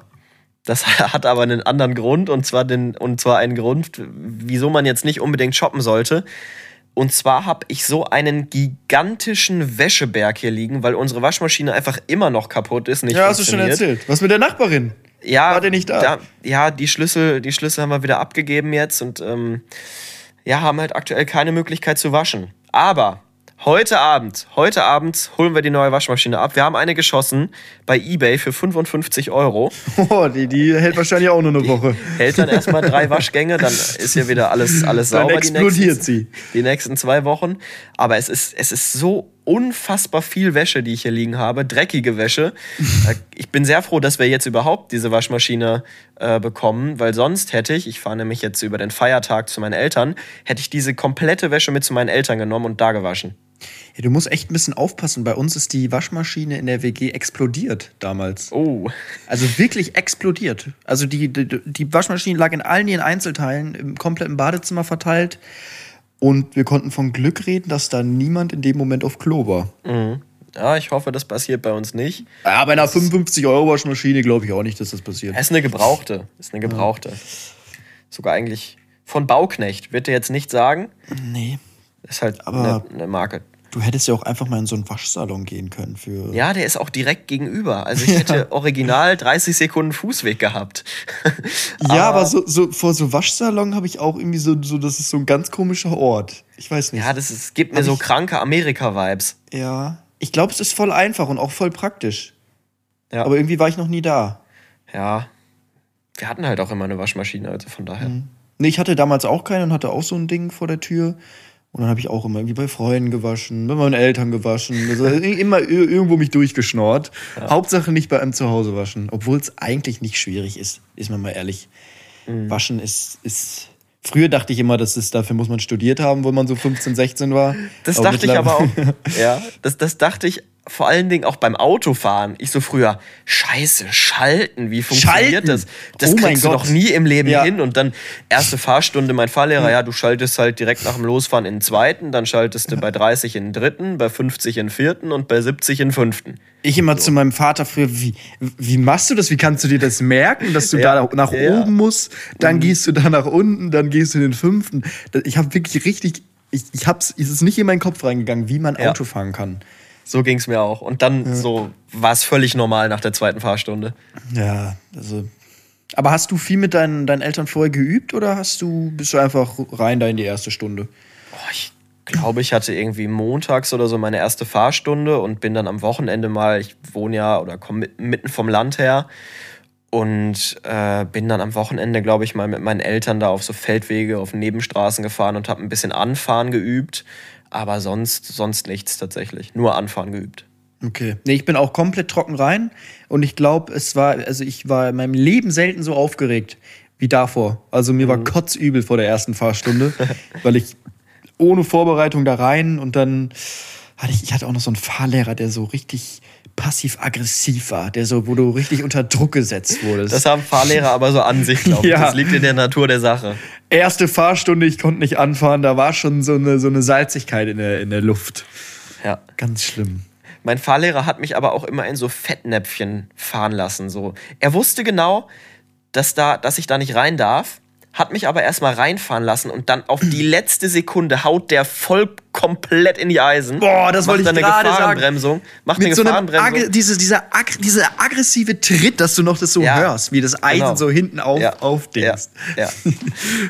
Das hat aber einen anderen Grund und zwar, den, und zwar einen Grund, wieso man jetzt nicht unbedingt shoppen sollte. Und zwar habe ich so einen gigantischen Wäscheberg hier liegen, weil unsere Waschmaschine einfach immer noch kaputt ist. Nicht Ja, hast du schon erzählt. Was mit der Nachbarin? Ja, War der nicht da? ja, die Schlüssel, die Schlüssel haben wir wieder abgegeben jetzt und ähm, ja, haben halt aktuell keine Möglichkeit zu waschen. Aber heute Abend, heute Abend holen wir die neue Waschmaschine ab. Wir haben eine geschossen bei eBay für 55 Euro. Oh, die, die hält wahrscheinlich auch nur eine Woche. Hält dann erstmal drei Waschgänge, dann ist hier wieder alles, alles Dann sauber. explodiert die nächsten, sie. Die nächsten zwei Wochen. Aber es ist, es ist so unfassbar viel Wäsche, die ich hier liegen habe. Dreckige Wäsche. Ich bin sehr froh, dass wir jetzt überhaupt diese Waschmaschine äh, bekommen, weil sonst hätte ich, ich fahre nämlich jetzt über den Feiertag zu meinen Eltern, hätte ich diese komplette Wäsche mit zu meinen Eltern genommen und da gewaschen. Ja, du musst echt ein bisschen aufpassen. Bei uns ist die Waschmaschine in der WG explodiert damals. Oh. Also wirklich explodiert. Also die, die, die Waschmaschine lag in allen ihren Einzelteilen im kompletten Badezimmer verteilt. Und wir konnten von Glück reden, dass da niemand in dem Moment auf Klo war. Ja, ich hoffe, das passiert bei uns nicht. Ja, bei einer 55-Euro-Waschmaschine glaube ich auch nicht, dass das passiert. Es ist eine gebrauchte. Ist eine gebrauchte. Sogar eigentlich von Bauknecht. Wird dir jetzt nicht sagen. Nee. Ist halt Aber- eine, eine Marke. Du hättest ja auch einfach mal in so einen Waschsalon gehen können für. Ja, der ist auch direkt gegenüber. Also ich hätte original 30 Sekunden Fußweg gehabt. Ja, aber so, so vor so Waschsalon habe ich auch irgendwie so, so, das ist so ein ganz komischer Ort. Ich weiß nicht. Ja, das ist, gibt mir Hab so ich- kranke Amerika-Vibes. Ja. Ich glaube, es ist voll einfach und auch voll praktisch. Ja. Aber irgendwie war ich noch nie da. ja. Wir hatten halt auch immer eine Waschmaschine, also von daher. Nee, ich hatte damals auch keine und hatte auch so ein Ding vor der Tür. Und dann habe ich auch immer irgendwie bei Freunden gewaschen, bei meinen Eltern gewaschen. Also immer irgendwo mich durchgeschnort. Hauptsache nicht bei einem Zuhause waschen. Obwohl es eigentlich nicht schwierig ist, ist man mal ehrlich. Mhm. Waschen ist, ist. Früher dachte ich immer, dass es dafür muss man studiert haben, wo man so 15, 16 war. Das dachte ich aber auch. Ja, das, das dachte ich vor allen Dingen auch beim Autofahren. Ich so früher, scheiße, schalten, wie funktioniert Schalten? das? Das Oh kriegst du Gott. doch nie im Leben Ja. hin. Und dann erste Fahrstunde, mein Fahrlehrer, ja, du schaltest halt direkt nach dem Losfahren in den zweiten, dann schaltest du bei 30 in den dritten, bei 50 in den vierten und bei 70 in den fünften. Ich immer zu meinem Vater früher, wie, wie machst du das? Wie kannst du dir das merken, dass du Ja, da nach ja. Mhm. oben musst? Dann gehst du da nach unten, dann gehst du in den fünften. Ich habe wirklich richtig, ich, ich hab's, es ist nicht in meinen Kopf reingegangen, wie man. Auto fahren kann. So ging es mir auch. Und dann so war es völlig normal nach der zweiten Fahrstunde. Ja, also. Aber hast du viel mit deinen, deinen Eltern vorher geübt oder hast du, bist du einfach rein da in die erste Stunde? Boah, ich glaube, ich hatte irgendwie montags oder so meine erste Fahrstunde und bin dann am Wochenende mal, ich wohne ja oder komme mitten vom Land her und äh, bin dann am Wochenende, glaube ich, mal mit meinen Eltern da auf so Feldwege, auf Nebenstraßen gefahren und habe ein bisschen Anfahren geübt. Aber sonst, sonst nichts tatsächlich. Nur Anfahren geübt. Okay. Nee, ich bin auch komplett trocken rein und ich glaube, es war, also ich war in meinem Leben selten so aufgeregt wie davor. Also mir war kotzübel vor der ersten Fahrstunde, weil ich ohne Vorbereitung da rein und dann hatte ich, ich hatte auch noch so einen Fahrlehrer, der so richtig passiv-aggressiv war, der so, wo du richtig unter Druck gesetzt wurdest. Das haben Fahrlehrer aber so an sich, glaube ich. Ja. Das liegt in der Natur der Sache. Erste Fahrstunde, ich konnte nicht anfahren, da war schon so eine, so eine Salzigkeit in der, in der Luft. Ja. Ganz schlimm. Mein Fahrlehrer hat mich aber auch immer in so Fettnäpfchen fahren lassen. So. Er wusste genau, dass, da, dass ich da nicht rein darf, hat mich aber erstmal reinfahren lassen und dann auf die letzte Sekunde haut der voll komplett in die Eisen. Boah, das macht wollte ich eine gerade sagen. Gefahrenbremsung. Macht eine Mit so einem Gefahrenbremsung. Ag diese, dieser, Ag dieser aggressive Tritt, dass du noch das so Ja, hörst, wie das Eisen genau. so hinten auf, ja, aufdingst. Ja, ja.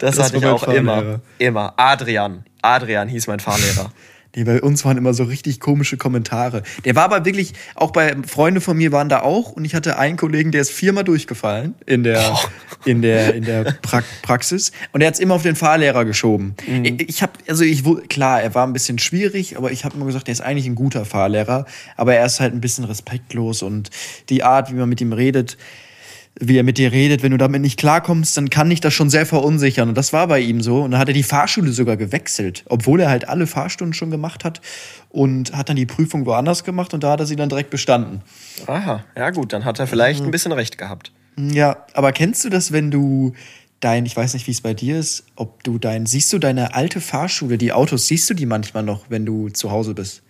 Das, Das hatte ich auch immer. Immer. Adrian. Adrian hieß mein Fahrlehrer. Nee, bei uns waren immer so richtig komische Kommentare. Der war aber wirklich, auch bei Freunde von mir waren da auch und ich hatte einen Kollegen, der ist viermal durchgefallen in der, in der, in der pra Praxis und er hat es immer auf den Fahrlehrer geschoben. Ich, ich habe, also ich, klar, er war ein bisschen schwierig, aber ich habe immer gesagt, er ist eigentlich ein guter Fahrlehrer, aber er ist halt ein bisschen respektlos und die Art, wie man mit ihm redet, wie er mit dir redet, wenn du damit nicht klarkommst, dann kann dich das schon sehr verunsichern. Und das war bei ihm so. Und dann hat er die Fahrschule sogar gewechselt, obwohl er halt alle Fahrstunden schon gemacht hat und hat dann die Prüfung woanders gemacht und da hat er sie dann direkt bestanden. Aha, ja gut, dann hat er vielleicht ein bisschen recht gehabt. Ja, aber kennst du das, wenn du dein, ich weiß nicht, wie es bei dir ist, ob du dein, siehst du deine alte Fahrschule, die Autos, siehst du die manchmal noch, wenn du zu Hause bist?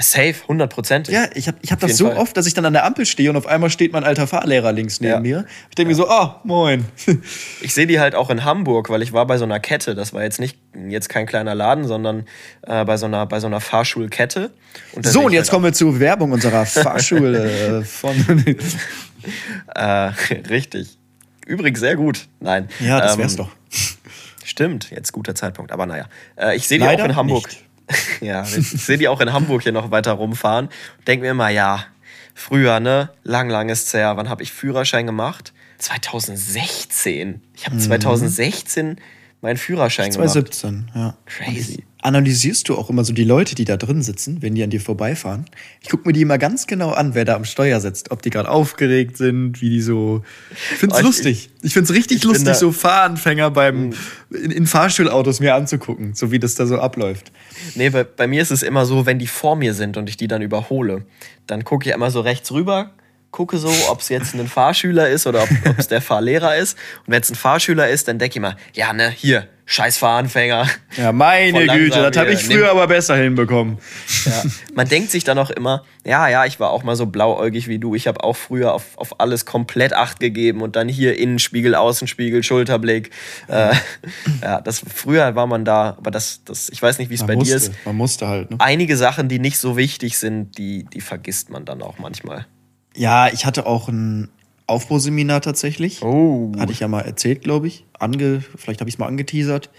Safe, hundertprozentig. Ja, ich habe ich hab Auf das so Fall. oft, dass ich dann an der Ampel stehe und auf einmal steht mein alter Fahrlehrer links neben Ja. mir. Ich denke mir so, oh, moin. Ich sehe die halt auch in Hamburg, weil ich war bei so einer Kette. Das war jetzt nicht jetzt kein kleiner Laden, sondern äh, bei so einer bei so einer Fahrschulkette. Und So, und jetzt halt kommen wir zur Werbung unserer Fahrschule äh, von. äh, richtig. Übrigens sehr gut. Nein. ja, das Ähm, wär's doch. Stimmt, jetzt guter Zeitpunkt. Aber naja, äh, ich sehe die auch in Hamburg. nicht. ja, ich sehe die auch in Hamburg hier noch weiter rumfahren. Denke mir immer, ja, früher, ne, lang, lang ist's her. Wann habe ich Führerschein gemacht? 2016. Ich Mhm. habe 2016 meinen Führerschein gemacht. 2017, ja. Crazy. Analysierst du auch immer so die Leute, die da drin sitzen, wenn die an dir vorbeifahren? Ich gucke mir die immer ganz genau an, wer da am Steuer sitzt. Ob die gerade aufgeregt sind, wie die so. Ich find's Oh, ich- lustig. Ich find's richtig ich lustig, so Fahranfänger beim, in, in Fahrschulautos mir anzugucken, so wie das da so abläuft. Nee, bei, bei mir ist es immer so, wenn die vor mir sind und ich die dann überhole, dann gucke ich immer so rechts rüber, gucke so, ob es jetzt ein Fahrschüler ist oder ob es der Fahrlehrer ist. Und wenn es ein Fahrschüler ist, dann denke ich immer, ja, ne, hier, scheiß Fahranfänger. Ja, meine Güte, das habe ich früher Nimm- aber besser hinbekommen. Ja. Man denkt sich dann auch immer, ja, ja, ich war auch mal so blauäugig wie du. Ich habe auch früher auf, auf alles komplett Acht gegeben und dann hier Innenspiegel, Außenspiegel, Schulterblick. Äh, ja, das früher war man da, aber das, das, ich weiß nicht, wie es bei man, dir musste, ist. man musste halt. Ne? Einige Sachen, die nicht so wichtig sind, die, die vergisst man dann auch manchmal. Ja, ich hatte auch ein Aufbauseminar tatsächlich. Oh. Hatte ich ja mal erzählt, glaube ich. Ange, vielleicht habe ich es mal angeteasert.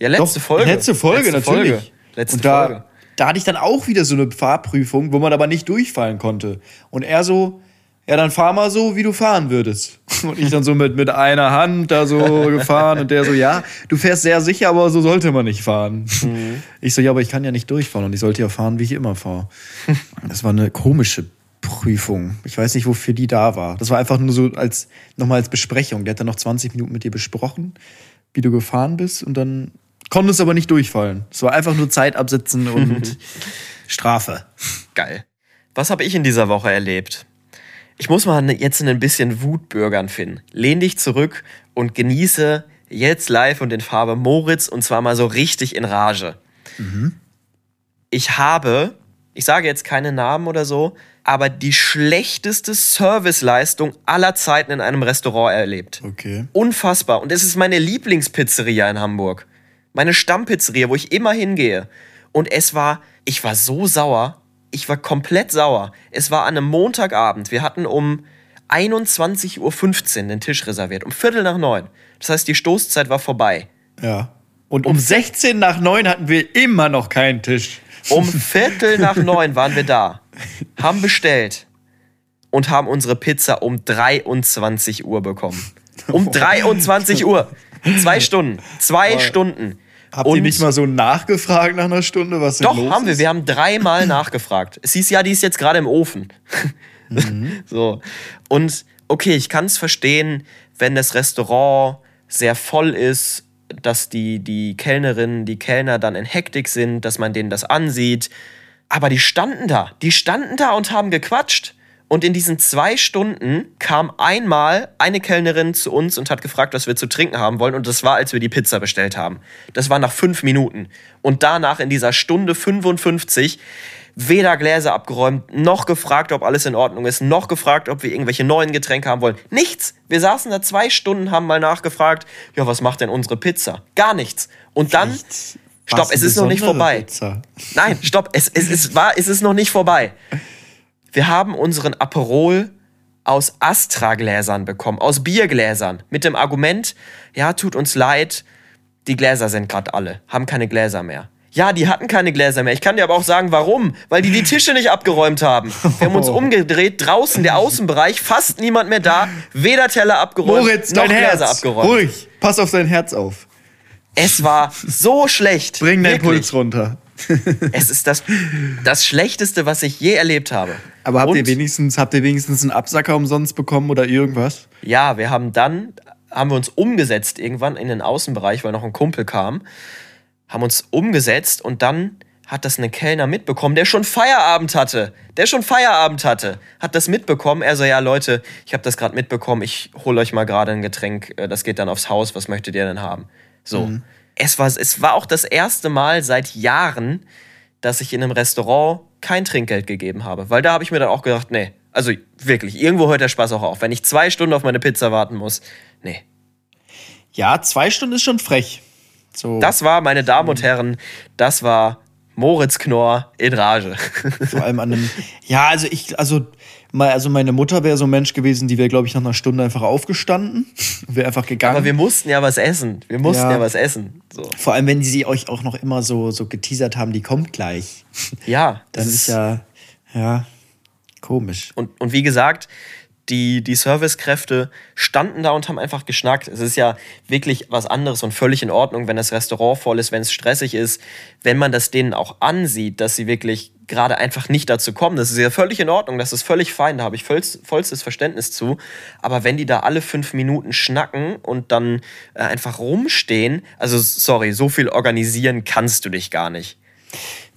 Ja, letzte Doch, Folge. Letzte Folge, Letzte natürlich. Folge. Letzte und da, Folge. da hatte ich dann auch wieder so eine Fahrprüfung, wo man aber nicht durchfallen konnte. Und er so, ja, dann fahr mal so, wie du fahren würdest. Und ich dann so mit, mit einer Hand da so gefahren und der so, ja, du fährst sehr sicher, aber so sollte man nicht fahren. Mhm. Ich so, ja, aber ich kann ja nicht durchfahren und ich sollte ja fahren, wie ich immer fahre. Das war eine komische Prüfung. Ich weiß nicht, wofür die da war. Das war einfach nur so als, nochmal als Besprechung. Der hat dann noch 20 Minuten mit dir besprochen, wie du gefahren bist und dann konnte es aber nicht durchfallen. Es war einfach nur Zeit absitzen und Strafe. Geil. Was habe ich in dieser Woche erlebt? Ich muss mal ne, jetzt ein bisschen Wutbürgern finden. Lehn dich zurück und genieße jetzt live und in Farbe Moritz und zwar mal so richtig in Rage. Mhm. Ich habe, ich sage jetzt keine Namen oder so, aber die schlechteste Serviceleistung aller Zeiten in einem Restaurant erlebt. Okay. Unfassbar. Und es ist meine Lieblingspizzeria in Hamburg. Meine Stammpizzeria, wo ich immer hingehe. Und es war, ich war so sauer ich war komplett sauer. Es war an einem Montagabend. Wir hatten um 21.15 Uhr den Tisch reserviert. Um Viertel nach neun. Das heißt, die Stoßzeit war vorbei. Ja. Und um 16 nach neun hatten wir immer noch keinen Tisch. Um Viertel nach neun waren wir da, haben bestellt und haben unsere Pizza um 23 Uhr bekommen. Um 23 Uhr. Zwei Stunden. Zwei Stunden. Habt und ihr nicht mal so nachgefragt nach einer Stunde, was denn Doch, los haben wir. Wir haben dreimal nachgefragt. Es hieß ja, die ist jetzt gerade im Ofen. Mhm. so. Und okay, ich kann es verstehen, wenn das Restaurant sehr voll ist, dass die, die Kellnerinnen, die Kellner dann in Hektik sind, dass man denen das ansieht. Aber die standen da. Die standen da und haben gequatscht. Und in diesen zwei Stunden kam einmal eine Kellnerin zu uns und hat gefragt, was wir zu trinken haben wollen. Und das war, als wir die Pizza bestellt haben. Das war nach fünf Minuten. Und danach in dieser Stunde 55 weder Gläser abgeräumt, noch gefragt, ob alles in Ordnung ist, noch gefragt, ob wir irgendwelche neuen Getränke haben wollen. Nichts. Wir saßen da zwei Stunden, haben mal nachgefragt, ja, was macht denn unsere Pizza? Gar nichts. Und dann, Echt? stopp, es ist noch nicht vorbei. Pizza. Nein, stopp, es, es, es, war, es ist noch nicht vorbei. Wir haben unseren Aperol aus Astra-Gläsern bekommen, aus Biergläsern, mit dem Argument, ja, tut uns leid, die Gläser sind gerade alle, haben keine Gläser mehr. Ja, die hatten keine Gläser mehr. Ich kann dir aber auch sagen, warum. Weil die die Tische nicht abgeräumt haben. Wir haben uns oh. umgedreht, draußen der Außenbereich, fast niemand mehr da, weder Teller abgeräumt, Moritz, noch Gläser Herz. abgeräumt. Ruhig, pass auf dein Herz auf. Es war so schlecht. Bring deinen Puls runter. es ist das, das Schlechteste, was ich je erlebt habe. Aber habt ihr wenigstens, habt ihr wenigstens einen Absacker umsonst bekommen oder irgendwas? Ja, wir haben dann, haben wir uns umgesetzt irgendwann in den Außenbereich, weil noch ein Kumpel kam, haben uns umgesetzt und dann hat das ein Kellner mitbekommen, der schon Feierabend hatte. Der schon Feierabend hatte. Hat das mitbekommen. Er so, ja Leute, ich habe das gerade mitbekommen, ich hole euch mal gerade ein Getränk, äh, das geht dann aufs Haus, was möchtet ihr denn haben? So. Mhm. Es, war, es war auch das erste Mal seit Jahren, dass ich in einem Restaurant kein Trinkgeld gegeben habe. Weil da habe ich mir dann auch gedacht, nee, also wirklich, irgendwo hört der Spaß auch auf. Wenn ich zwei Stunden auf meine Pizza warten muss, nee. Ja, zwei Stunden ist schon frech. So. Das war, meine Damen und Herren, das war Moritz Knorr in Rage. Vor allem an einem. Ja, also ich, also also meine Mutter wäre so ein Mensch gewesen, die wäre, glaube ich, nach einer Stunde einfach aufgestanden, wäre einfach gegangen. Aber wir mussten ja was essen. Wir mussten ja, ja was essen. So. Vor allem, wenn sie euch auch noch immer so, so geteasert haben, die kommt gleich. Ja. das ist ja, ja, komisch. Und, und wie gesagt, die, die Servicekräfte standen da und haben einfach geschnackt. Es ist ja wirklich was anderes und völlig in Ordnung, wenn das Restaurant voll ist, wenn es stressig ist, wenn man das denen auch ansieht, dass sie wirklich gerade einfach nicht dazu kommen. Das ist ja völlig in Ordnung, das ist völlig fein, da habe ich vollst, vollstes Verständnis zu. Aber wenn die da alle fünf Minuten schnacken und dann äh, einfach rumstehen, also sorry, so viel organisieren kannst du dich gar nicht.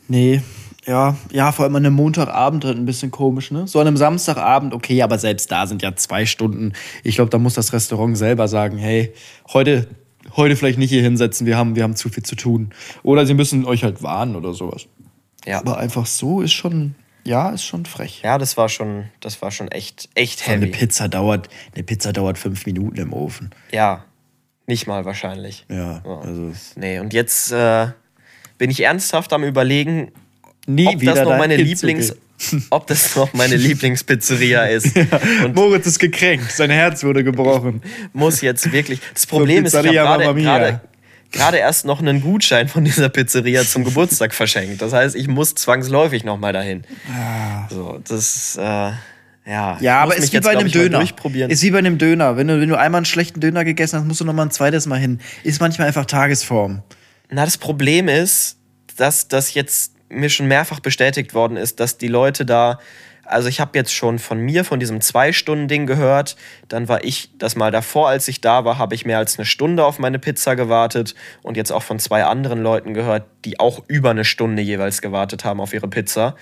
Nee, ja, ja, vor allem an einem Montagabend halt ein bisschen komisch, ne? So an einem Samstagabend, okay, aber selbst da sind ja zwei Stunden. Ich glaube, da muss das Restaurant selber sagen, hey, heute, heute vielleicht nicht hier hinsetzen, wir haben, wir haben zu viel zu tun. Oder sie müssen euch halt warnen oder sowas. Ja. Aber einfach so ist schon, ja, ist schon frech. Ja, das war schon, das war schon echt, echt heavy. Eine Pizza dauert, eine Pizza dauert fünf Minuten im Ofen. Ja, nicht mal wahrscheinlich. Ja, also. Nee, und jetzt äh, bin ich ernsthaft am überlegen, Nie ob wieder das noch meine Lieblings ob das noch meine Lieblingspizzeria ist. ja. Und Moritz ist gekränkt, sein Herz wurde gebrochen. Muss jetzt wirklich. Das Problem ist, ich habe gerade gerade erst noch einen Gutschein von dieser Pizzeria zum Geburtstag verschenkt. Das heißt, ich muss zwangsläufig noch mal dahin. Ah. So, das äh, Ja, Ja, aber ist wie jetzt, bei einem Döner. Durchprobieren. Ist wie bei einem Döner. Wenn du, wenn du einmal einen schlechten Döner gegessen hast, musst du noch mal ein zweites Mal hin. Ist manchmal einfach Tagesform. Na, das Problem ist, dass das jetzt mir schon mehrfach bestätigt worden ist, dass die Leute da, also ich habe jetzt schon von mir, von diesem Zwei-Stunden-Ding gehört, dann war ich das mal davor, als ich da war, habe ich mehr als eine Stunde auf meine Pizza gewartet und jetzt auch von zwei anderen Leuten gehört, die auch über eine Stunde jeweils gewartet haben auf ihre Pizza.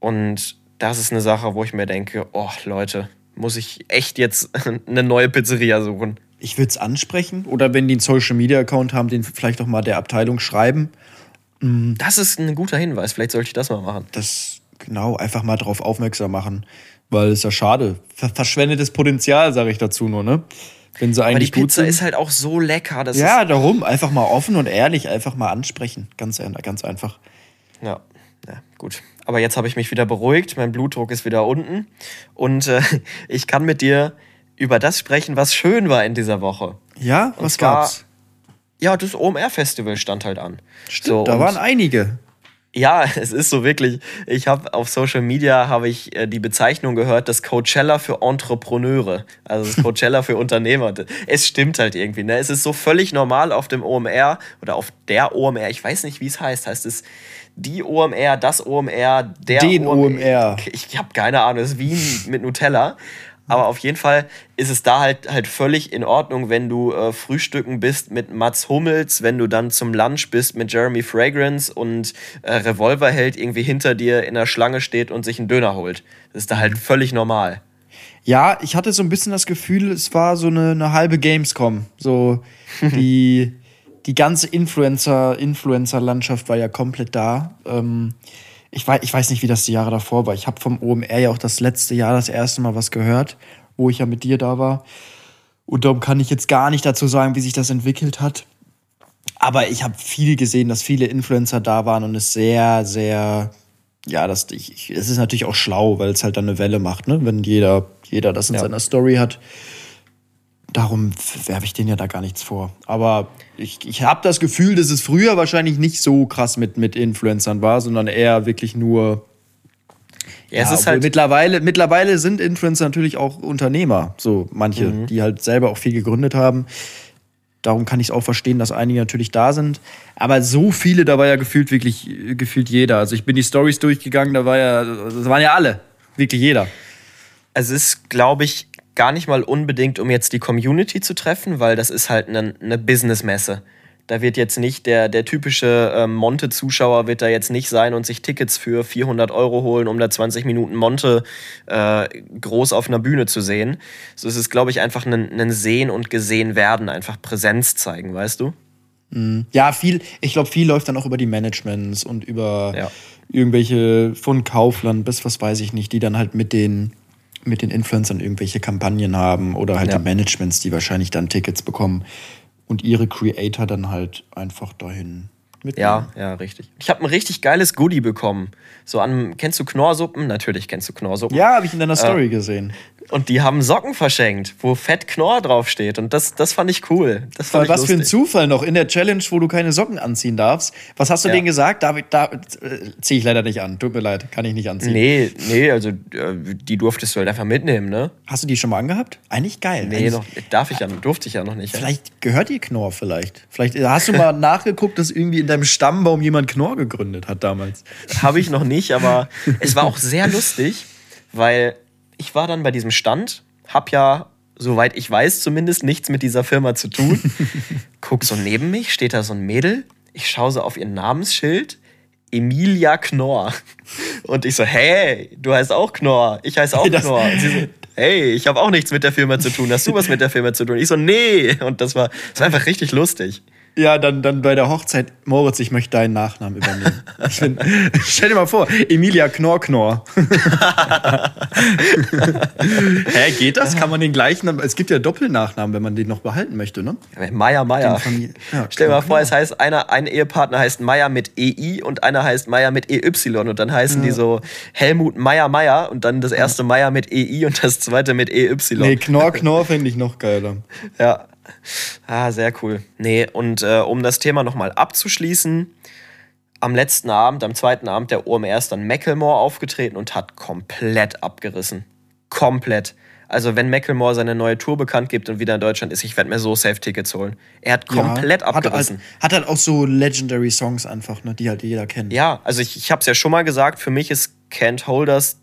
Und das ist eine Sache, wo ich mir denke, oh Leute, muss ich echt jetzt eine neue Pizzeria suchen. Ich würde es ansprechen. Oder wenn die einen Social-Media-Account haben, den vielleicht auch mal der Abteilung schreiben. Das ist ein guter Hinweis, vielleicht sollte ich das mal machen. Das genau einfach mal drauf aufmerksam machen. Weil es ja schade. Ver verschwendetes Potenzial, sage ich dazu nur, ne? Wenn sie Aber die eigentlich gut Pizza sind. ist halt auch so lecker. Das ja, darum. Einfach mal offen und ehrlich, einfach mal ansprechen. Ganz, ganz einfach. ja, ja, gut. Aber jetzt habe ich mich wieder beruhigt, mein Blutdruck ist wieder unten und äh, ich kann mit dir über das sprechen, was schön war in dieser Woche. Ja, Und was gab's? Ja, das OMR-Festival stand halt an. Stimmt, da und- waren einige. Ja, es ist so wirklich. Ich habe auf Social Media habe ich äh, die Bezeichnung gehört, das Coachella für Entrepreneure, also das Coachella für Unternehmer. Es stimmt halt irgendwie. Ne? Es ist so völlig normal auf dem OMR oder auf der OMR. Ich weiß nicht, wie es heißt. Heißt es die OMR, das OMR, der Den OMR. Ich habe keine Ahnung. Es ist Wien mit Nutella. Aber auf jeden Fall ist es da halt, halt völlig in Ordnung, wenn du äh, frühstücken bist mit Mats Hummels, wenn du dann zum Lunch bist mit Jeremy Fragrance und äh, Revolverheld irgendwie hinter dir in der Schlange steht und sich einen Döner holt. Das ist da halt völlig normal. Ja, ich hatte so ein bisschen das Gefühl, es war so eine, eine halbe Gamescom. So die, die ganze Influencer, Influencer-Landschaft war ja komplett da. Ähm, ich, weiß, ich weiß nicht, wie das die Jahre davor war. Ich habe vom OMR ja auch das letzte Jahr das erste Mal was gehört, wo ich ja mit dir da war. Und darum kann ich jetzt gar nicht dazu sagen, wie sich das entwickelt hat. Aber ich habe viel gesehen, dass viele Influencer da waren und es sehr, sehr, ja, das, ich, ich, es ist natürlich auch schlau, weil es halt dann eine Welle macht, ne? wenn jeder, jeder das in Ja. seiner Story hat. Darum werfe ich denen ja da gar nichts vor. Aber ich, ich habe das Gefühl, dass es früher wahrscheinlich nicht so krass mit, mit Influencern war, sondern eher wirklich nur. Ja, es ist halt. mittlerweile, mittlerweile sind Influencer natürlich auch Unternehmer, so manche, Mhm. die halt selber auch viel gegründet haben. Darum kann ich es auch verstehen, dass einige natürlich da sind. Aber so viele, da war ja gefühlt wirklich, gefühlt jeder. Also ich bin die Stories durchgegangen, da war ja, das waren ja alle. Wirklich jeder. Es ist, glaube ich, gar nicht mal unbedingt, um jetzt die Community zu treffen, weil das ist halt eine, eine Businessmesse. Da wird jetzt nicht der, der typische ähm, Monte-Zuschauer wird da jetzt nicht sein und sich Tickets für 400 Euro holen, um da 20 Minuten Monte äh, groß auf einer Bühne zu sehen. So es ist, glaube ich, einfach ein, ein Sehen und Gesehen werden, einfach Präsenz zeigen, weißt du? Ja, viel, ich glaube, viel läuft dann auch über die Managements und über Ja. irgendwelche von Kaufland bis was weiß ich nicht, die dann halt mit den, mit den Influencern irgendwelche Kampagnen haben oder halt Ja. die Managements, die wahrscheinlich dann Tickets bekommen und ihre Creator dann halt einfach dahin mitnehmen. Ja, ja, richtig. Ich habe ein richtig geiles Goodie bekommen. So an, kennst du Knorrsuppen? Natürlich kennst du Knorrsuppen. Ja, habe ich in deiner Story gesehen. Und die haben Socken verschenkt, wo Fett Knorr draufsteht. Und das, das fand ich cool. Das fand ich Was für ein lustig. Zufall noch in der Challenge, wo du keine Socken anziehen darfst. Was hast du Ja. denen gesagt? David, da, äh, ziehe ich leider nicht an. Tut mir leid, kann ich nicht anziehen. Nee, nee, also äh, die durftest du halt einfach mitnehmen, ne? Hast du die schon mal angehabt? Eigentlich geil. Nee, Eigentlich- noch, darf ich ja, durfte ich ja noch nicht. ja. Vielleicht gehört dir Knorr vielleicht. Vielleicht äh, hast du mal nachgeguckt, dass irgendwie in deinem Stammbaum jemand Knorr gegründet hat damals. Habe ich noch nicht, aber es war auch sehr lustig, weil ich war dann bei diesem Stand, hab ja, soweit ich weiß, zumindest nichts mit dieser Firma zu tun. Guck so neben mich, steht da so ein Mädel. Ich schaue so auf ihr Namensschild. Emilia Knorr. Und ich so, hey, du heißt auch Knorr. Ich heiße auch Das- Knorr. Und sie so, hey, ich habe auch nichts mit der Firma zu tun. Hast du was mit der Firma zu tun? Ich so, nee. Und das war, das war einfach richtig lustig. Ja, dann, dann bei der Hochzeit, Moritz, ich möchte deinen Nachnamen übernehmen. Ich bin, stell dir mal vor, Emilia Knorr Knorr. Hä, geht das? Kann man den gleichen, es gibt ja Doppelnachnamen, wenn man den noch behalten möchte, ne? Meier, Meier. Ja, Stell dir mal vor, es heißt, einer, ein Ehepartner heißt Meier mit EI und einer heißt Meier mit EY und dann heißen die so Helmut Meier Meier und dann das erste Meier mit EI und das zweite mit EY. Nee, Knorr Knorr fände ich noch geiler. Ja. Ah, sehr cool. Nee, und äh, um das Thema nochmal abzuschließen, am letzten Abend, am zweiten Abend der OMR ist dann Macklemore aufgetreten und hat komplett abgerissen. komplett. Also wenn Macklemore seine neue Tour bekannt gibt und wieder in Deutschland ist, ich werde mir so Safe-Tickets holen. Er hat komplett ja, abgerissen. Hat halt, halt auch so Legendary Songs einfach, ne, die halt jeder kennt. Ja, also ich, ich habe es ja schon mal gesagt, für mich ist Can't Holders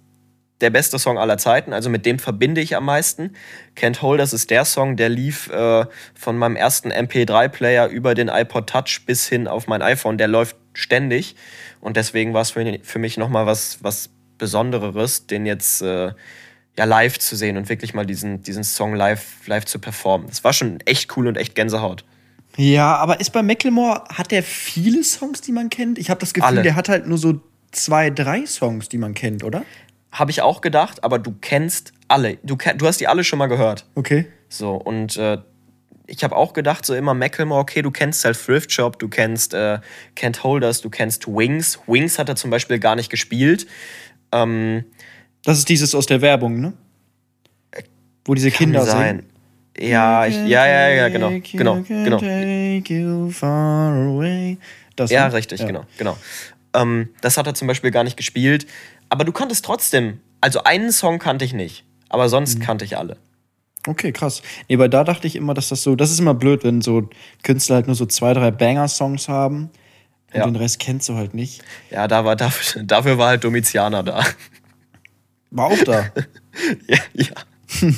der beste Song aller Zeiten. Also mit dem verbinde ich am meisten. Can't Holders ist der Song, der lief äh, von meinem ersten MP3-Player über den iPod Touch bis hin auf mein iPhone. Der läuft ständig. Und deswegen war es für, für mich nochmal was, was Besondereres, den jetzt äh, ja live zu sehen und wirklich mal diesen, diesen Song live, live zu performen. Das war schon echt cool und echt Gänsehaut. Ja, aber ist bei Macklemore, hat der viele Songs, die man kennt? Ich habe das Gefühl, Alle. der hat halt nur so zwei, drei Songs, die man kennt, oder? Habe ich auch gedacht, aber du kennst alle. Du, du hast die alle schon mal gehört. Okay. So, und äh, ich habe auch gedacht, so immer Macklemore, okay, du kennst halt Thrift Shop, du kennst äh, Can't Holders, du kennst Wings. Wings hat er zum Beispiel gar nicht gespielt. Ähm, Das ist dieses aus der Werbung, ne? Wo diese Kinder kann sein. singen. Ja, ich, ja, ja, ja, genau, genau, genau. Das, Ja, ne? richtig, genau, genau. Ähm, das hat er zum Beispiel gar nicht gespielt. Aber du kanntest trotzdem, also einen Song kannte ich nicht, aber Mhm. sonst kannte ich alle. Okay, krass. Nee, weil da dachte ich immer, dass das so, das ist immer blöd, wenn so Künstler halt nur so zwei, drei Banger-Songs haben und Ja. den Rest kennst du halt nicht. Ja, da war, dafür, dafür war halt Domizianer da. War auch da. ja, ja.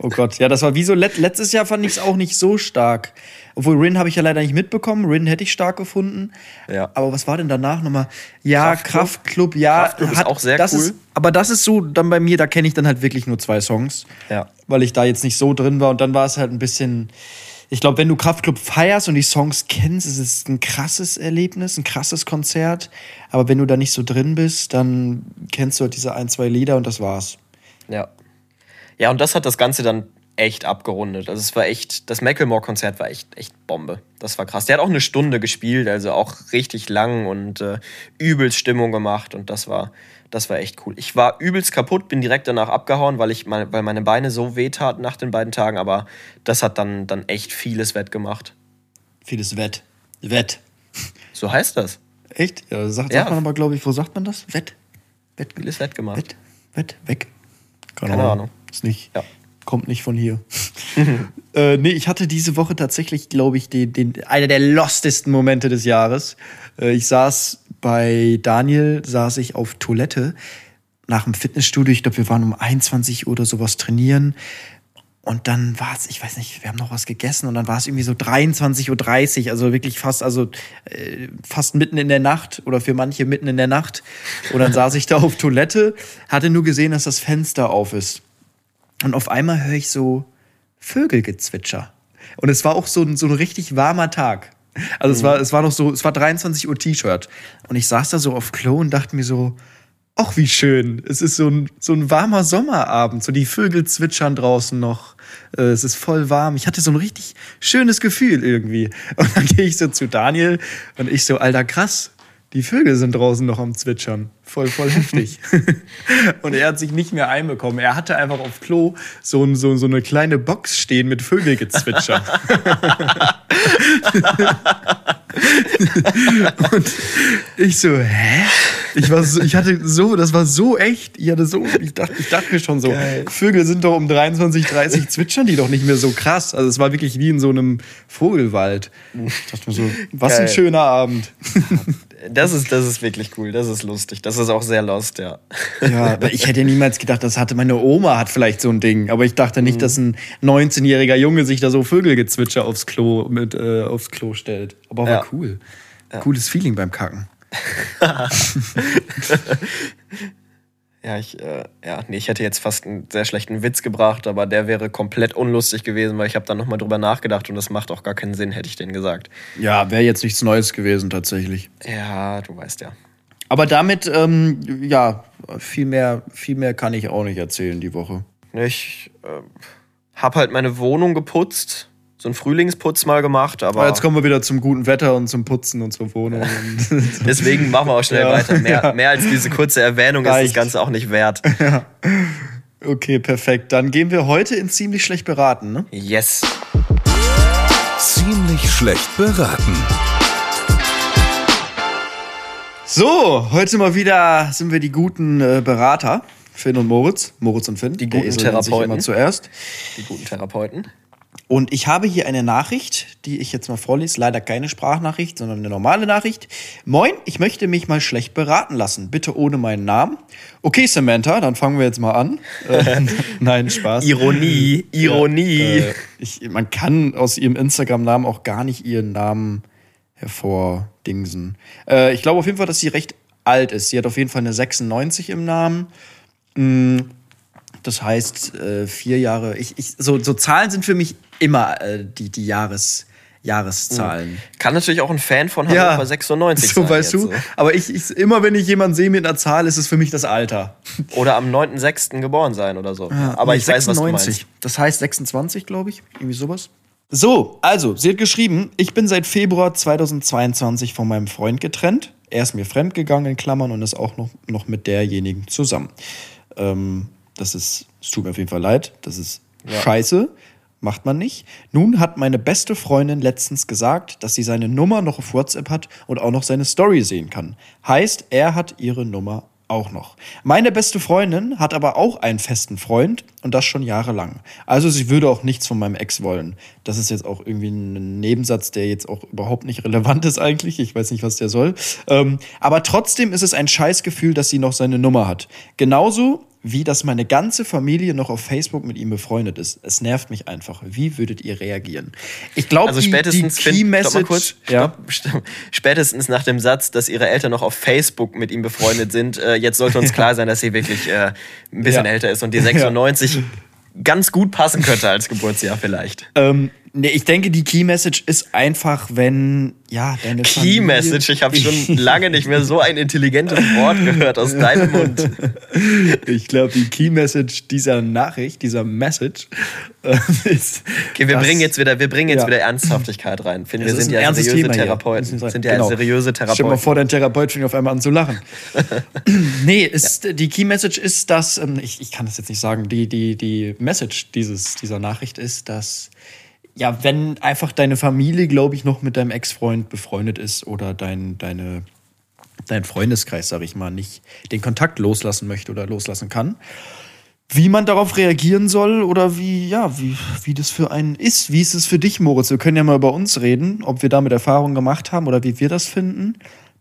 Oh Gott, ja, das war wie so let letztes Jahr fand ich es auch nicht so stark. Obwohl Rin habe ich ja leider nicht mitbekommen. Rin hätte ich stark gefunden. Ja. Aber was war denn danach nochmal? Ja. Kraftclub, ja. Kraftklub ist auch sehr das cool. Ist, aber das ist so, dann bei mir, da kenne ich dann halt wirklich nur zwei Songs. Ja. Weil ich da jetzt nicht so drin war. Und dann war es halt ein bisschen. Ich glaube, wenn du Kraftklub feierst und die Songs kennst, ist es ein krasses Erlebnis, ein krasses Konzert. Aber wenn du da nicht so drin bist, dann kennst du halt diese ein, zwei Lieder und das war's. Ja. Ja, und das hat das Ganze dann echt abgerundet. Also es war echt, das Macklemore-Konzert war echt, echt Bombe. Das war krass. Der hat auch eine Stunde gespielt, also auch richtig lang und äh, übelst Stimmung gemacht und das war, das war echt cool. Ich war übelst kaputt, bin direkt danach abgehauen, weil, ich, mein, weil meine Beine so wehtaten nach den beiden Tagen, aber das hat dann, dann echt vieles wettgemacht. Vieles Wett. Wett. So heißt das. Echt? Ja, sagt, Ja. sagt man aber, glaube ich, wo sagt man das? Wett. Wett. Vieles wettgemacht. Wett. Wett. Weg. Keine Ahnung. Ist nicht. Ja. Kommt nicht von hier. äh, nee, ich hatte diese Woche tatsächlich, glaube ich, den, den, einer der lostesten Momente des Jahres. Äh, ich saß bei Daniel, saß ich auf Toilette nach dem Fitnessstudio. Ich glaube, wir waren um 21 Uhr oder sowas trainieren. Und dann war es, ich weiß nicht, wir haben noch was gegessen und dann war es irgendwie so 23.30 Uhr, also wirklich fast, also äh, fast mitten in der Nacht oder für manche mitten in der Nacht. Und dann saß ich da auf Toilette, hatte nur gesehen, dass das Fenster auf ist. Und auf einmal höre ich so Vögelgezwitscher. Und es war auch so ein, so ein richtig warmer Tag. Also es war, es war noch so, es war 23 Uhr T-Shirt. Und ich saß da so auf Klo und dachte mir so, ach wie schön. Es ist so ein, so ein warmer Sommerabend. So die Vögel zwitschern draußen noch. Äh, Es ist voll warm. Ich hatte so ein richtig schönes Gefühl irgendwie. Und dann gehe ich so zu Daniel und ich so, alter krass. Die Vögel sind draußen noch am Zwitschern. Voll, voll heftig. und er hat sich nicht mehr einbekommen. Er hatte einfach auf Klo so, ein, so, so eine kleine Box stehen mit Vögelgezwitscher. und ich so, hä? Ich war so, ich hatte so, das war so echt. Ich hatte so, ich dachte, ich dachte mir schon so, Geil. Vögel sind doch um 23, 30 zwitschern die doch nicht mehr so krass. Also es war wirklich wie in so einem Vogelwald. Ich dachte mir so, was ein Geil. schöner Abend. Das ist, das ist wirklich cool, das ist lustig. Das ist auch sehr lost, ja. Ja, aber ich hätte niemals gedacht, das hatte meine Oma hat vielleicht so ein Ding. Aber ich dachte nicht, dass ein 19-jähriger Junge sich da so Vögelgezwitscher aufs Klo mit äh, aufs Klo stellt. Aber war Ja. cool. Cooles Feeling beim Kacken. Ja, ich, äh, ja, nee, ich hätte jetzt fast einen sehr schlechten Witz gebracht, aber der wäre komplett unlustig gewesen, weil ich habe dann nochmal drüber nachgedacht und das macht auch gar keinen Sinn, hätte ich den gesagt. Ja, wäre jetzt nichts Neues gewesen tatsächlich. Ja, du weißt ja. Aber damit, ähm, ja, viel mehr, viel mehr kann ich auch nicht erzählen die Woche. Ich äh, habe halt meine Wohnung geputzt, so einen Frühlingsputz mal gemacht, aber Aber jetzt kommen wir wieder zum guten Wetter und zum Putzen und zur Wohnung. und deswegen machen wir auch schnell Ja, weiter. Mehr, ja. mehr als diese kurze Erwähnung ist das Reicht. Ganze auch nicht wert. okay, perfekt. Dann gehen wir heute in ziemlich schlecht beraten, ne? Yes. Ziemlich schlecht beraten. So, heute mal wieder sind wir die guten äh, Berater. Finn und Moritz. Moritz und Finn. Die guten Therapeuten. Immer zuerst. Die guten Therapeuten. Und ich habe hier eine Nachricht, die ich jetzt mal vorlese. Leider keine Sprachnachricht, sondern eine normale Nachricht. Moin, ich möchte mich mal schlecht beraten lassen. Bitte ohne meinen Namen. Okay, Samantha, dann fangen wir jetzt mal an. Äh, Nein, Spaß. Ironie, Ironie. Äh, ich, man kann aus ihrem Instagram-Namen auch gar nicht ihren Namen hervordingsen. Äh, ich glaube auf jeden Fall, dass sie recht alt ist. Sie hat auf jeden Fall eine 96 im Namen. Mm, Das heißt, äh, vier Jahre. Ich, ich, so, so Zahlen sind für mich immer äh, die, die Jahres, Jahreszahlen. Kann natürlich auch ein Fan von Hannover 96 so sein. weißt du. so. Aber ich, ich, immer wenn ich jemanden sehe mit einer Zahl, ist es für mich das Alter. Oder am 9.6. geboren sein oder so. Aber Nee, ich weiß, was du meinst. Das heißt 26, glaube ich. Irgendwie sowas. So, also, sie hat geschrieben, ich bin seit Februar 2022 von meinem Freund getrennt. Er ist mir fremdgegangen, in Klammern, und ist auch noch, noch mit derjenigen zusammen. Ähm, das ist, es tut mir auf jeden Fall leid. Das ist scheiße. Macht man nicht. Nun hat meine beste Freundin letztens gesagt, dass sie seine Nummer noch auf WhatsApp hat und auch noch seine Story sehen kann. Heißt, er hat ihre Nummer auch noch. Meine beste Freundin hat aber auch einen festen Freund und das schon jahrelang. Also sie würde auch nichts von meinem Ex wollen. Das ist jetzt auch irgendwie ein Nebensatz, der jetzt auch überhaupt nicht relevant ist eigentlich. Ich weiß nicht, was der soll. Ähm, aber trotzdem ist es ein Scheißgefühl, dass sie noch seine Nummer hat. Genauso wie dass meine ganze Familie noch auf Facebook mit ihm befreundet ist. Es nervt mich einfach. Wie würdet ihr reagieren? Ich glaube, Also die, spätestens, die Finn, Key Message, kurz, ja. stopp, spätestens nach dem Satz, dass ihre Eltern noch auf Facebook mit ihm befreundet sind, äh, jetzt sollte uns klar sein, dass sie wirklich äh, ein bisschen Ja. älter ist und die 96 ganz gut passen könnte als Geburtsjahr vielleicht. Ähm, nee, ich denke, die Key Message ist einfach, wenn, ja, deine Key Familie- Message, ich habe schon lange nicht mehr so ein intelligentes Wort gehört aus deinem Mund. Ich glaube, die Key Message dieser Nachricht, dieser Message, äh, ist. Okay, wir dass- bringen jetzt wieder, wir bringen jetzt Ja. wieder Ernsthaftigkeit rein. Finde, wir sind ja seriöse. Therapeuten. Wir. Sind ja Genau. seriöse Stell dir mal Therapeuten. vor, dein Therapeut fängt auf einmal an zu lachen. nee, ist, die Key Message ist, dass, ähm, ich, ich kann das jetzt nicht sagen, die, die, die Message dieses, dieser Nachricht ist, dass, ja, wenn einfach deine Familie, glaube ich, noch mit deinem Ex-Freund befreundet ist oder dein, deine, dein Freundeskreis, sag ich mal, nicht den Kontakt loslassen möchte oder loslassen kann, wie man darauf reagieren soll oder wie, ja, wie, wie das für einen ist. Wie ist es für dich, Moritz? Wir können ja mal über uns reden, ob wir damit Erfahrungen gemacht haben oder wie wir das finden,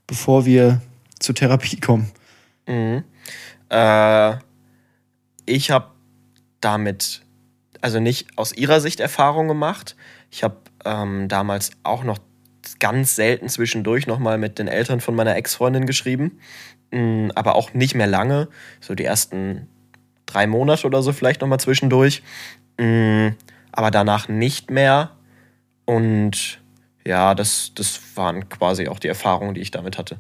bevor wir zur Therapie kommen. Äh, ich habe damit, also nicht aus ihrer Sicht Erfahrung gemacht. Ich habe ähm, damals auch noch ganz selten zwischendurch nochmal mit den Eltern von meiner Ex-Freundin geschrieben. Mm, aber auch nicht mehr lange. So die ersten drei Monate oder so vielleicht nochmal zwischendurch. Mm, aber danach nicht mehr. Und ja, das, das waren quasi auch die Erfahrungen, die ich damit hatte.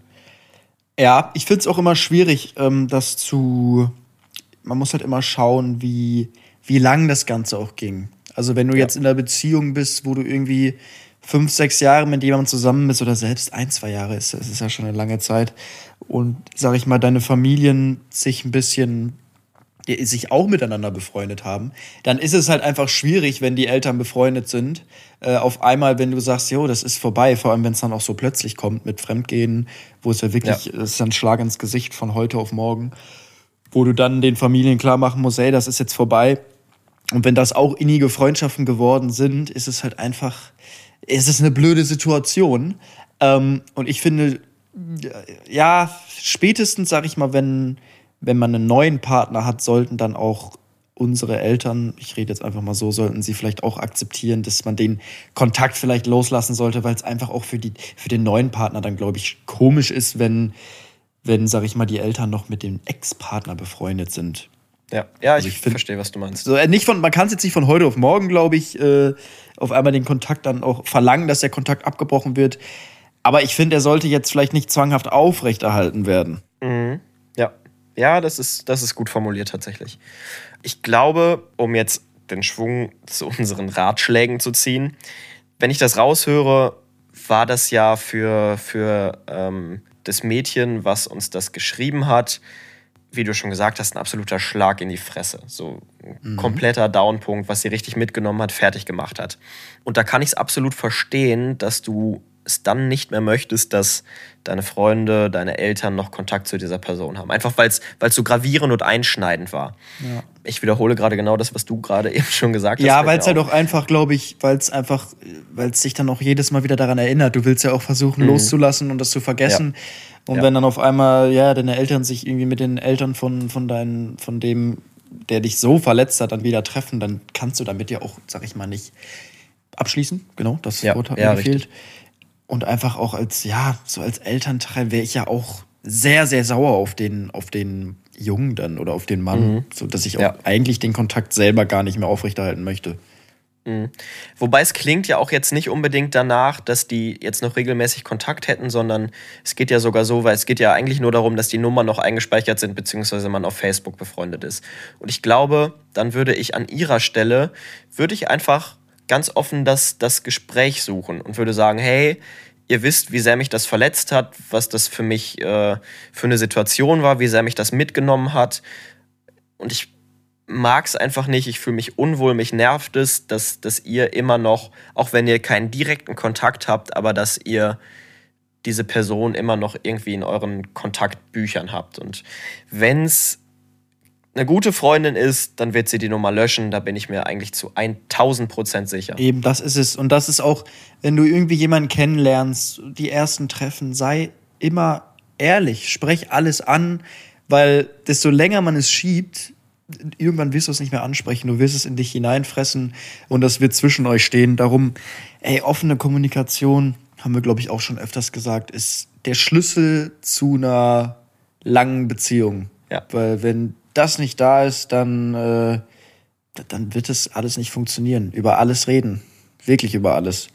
Ja, ich finde es auch immer schwierig, ähm, das zu. Man muss halt immer schauen, wie, wie lang das Ganze auch ging. Also, wenn du jetzt in einer Beziehung bist, wo du irgendwie fünf, sechs Jahre mit jemandem zusammen bist oder selbst ein, zwei Jahre ist, das ist ja schon eine lange Zeit. Und sag ich mal, deine Familien sich ein bisschen die sich auch miteinander befreundet haben, dann ist es halt einfach schwierig, wenn die Eltern befreundet sind. Äh, auf einmal, wenn du sagst, jo, das ist vorbei, vor allem wenn es dann auch so plötzlich kommt mit Fremdgehen, wo es ja wirklich, Ja. das ist ja ein Schlag ins Gesicht von heute auf morgen, wo du dann den Familien klar machen musst, ey, das ist jetzt vorbei. Und wenn das auch innige Freundschaften geworden sind, ist es halt einfach, es eine blöde Situation. Ähm, und ich finde, ja, spätestens, sag ich mal, wenn, wenn man einen neuen Partner hat, sollten dann auch unsere Eltern, ich rede jetzt einfach mal so, sollten sie vielleicht auch akzeptieren, dass man den Kontakt vielleicht loslassen sollte, weil es einfach auch für, die, für den neuen Partner dann, glaube ich, komisch ist, wenn, wenn, sag ich mal, die Eltern noch mit dem Ex-Partner befreundet sind. Ja, ja ich, ich find- verstehe, was du meinst. So, äh, nicht von, man kann es jetzt nicht von heute auf morgen, glaube ich, äh, auf einmal den Kontakt dann auch verlangen, dass der Kontakt abgebrochen wird. Aber ich finde, er sollte jetzt vielleicht nicht zwanghaft aufrechterhalten werden. Ja, ja, das ist, das ist gut formuliert tatsächlich. Ich glaube, um jetzt den Schwung zu unseren Ratschlägen zu ziehen, wenn ich das raushöre, war das ja für, für ähm, das Mädchen, was uns das geschrieben hat, wie du schon gesagt hast, ein absoluter Schlag in die Fresse. So ein kompletter Downpunkt, was sie richtig mitgenommen hat, fertig gemacht hat. Und da kann ich es absolut verstehen, dass du es dann nicht mehr möchtest, dass deine Freunde, deine Eltern noch Kontakt zu dieser Person haben. Einfach weil es so gravierend und einschneidend war. Ja. Ich wiederhole gerade genau das, was du gerade eben schon gesagt hast. Ja, weil es halt auch einfach, glaube ich, weil es einfach, weil es sich dann auch jedes Mal wieder daran erinnert. Du willst ja auch versuchen, loszulassen und das zu vergessen. Und Ja. wenn dann auf einmal, ja, deine Eltern sich irgendwie mit den Eltern von, von deinen, von dem, der dich so verletzt hat, dann wieder treffen, dann kannst du damit ja auch, sag ich mal, nicht abschließen. Genau, das Ja, Wort hat ja, mir gefehlt. richtig. Und einfach auch als, ja, so als Elternteil wäre ich ja auch sehr, sehr sauer auf den, auf den Jungen dann oder auf den Mann, so dass ich auch Ja. eigentlich den Kontakt selber gar nicht mehr aufrechterhalten möchte. Wobei es klingt ja auch jetzt nicht unbedingt danach, dass die jetzt noch regelmäßig Kontakt hätten, sondern es geht ja sogar so, weil es geht ja eigentlich nur darum, dass die Nummern noch eingespeichert sind, beziehungsweise man auf Facebook befreundet ist. Und ich glaube, dann würde ich an ihrer Stelle, würde ich einfach ganz offen das, das Gespräch suchen und würde sagen, hey, ihr wisst, wie sehr mich das verletzt hat, was das für mich äh, für eine Situation war, wie sehr mich das mitgenommen hat. Und ich mag es einfach nicht, ich fühle mich unwohl, mich nervt es, dass, dass ihr immer noch, auch wenn ihr keinen direkten Kontakt habt, aber dass ihr diese Person immer noch irgendwie in euren Kontaktbüchern habt. Und wenn es eine gute Freundin ist, dann wird sie die Nummer löschen. Da bin ich mir eigentlich zu 1000 Prozent sicher. Eben, das ist es. Und das ist auch, wenn du irgendwie jemanden kennenlernst, die ersten Treffen, sei immer ehrlich, sprech alles an, weil desto länger man es schiebt, irgendwann wirst du es nicht mehr ansprechen, du wirst es in dich hineinfressen und das wird zwischen euch stehen. Darum, ey, offene Kommunikation, haben wir, glaube ich, auch schon öfters gesagt, ist der Schlüssel zu einer langen Beziehung. Ja. Weil wenn das nicht da ist, dann, äh, dann wird es alles nicht funktionieren. Über alles reden. Wirklich über alles.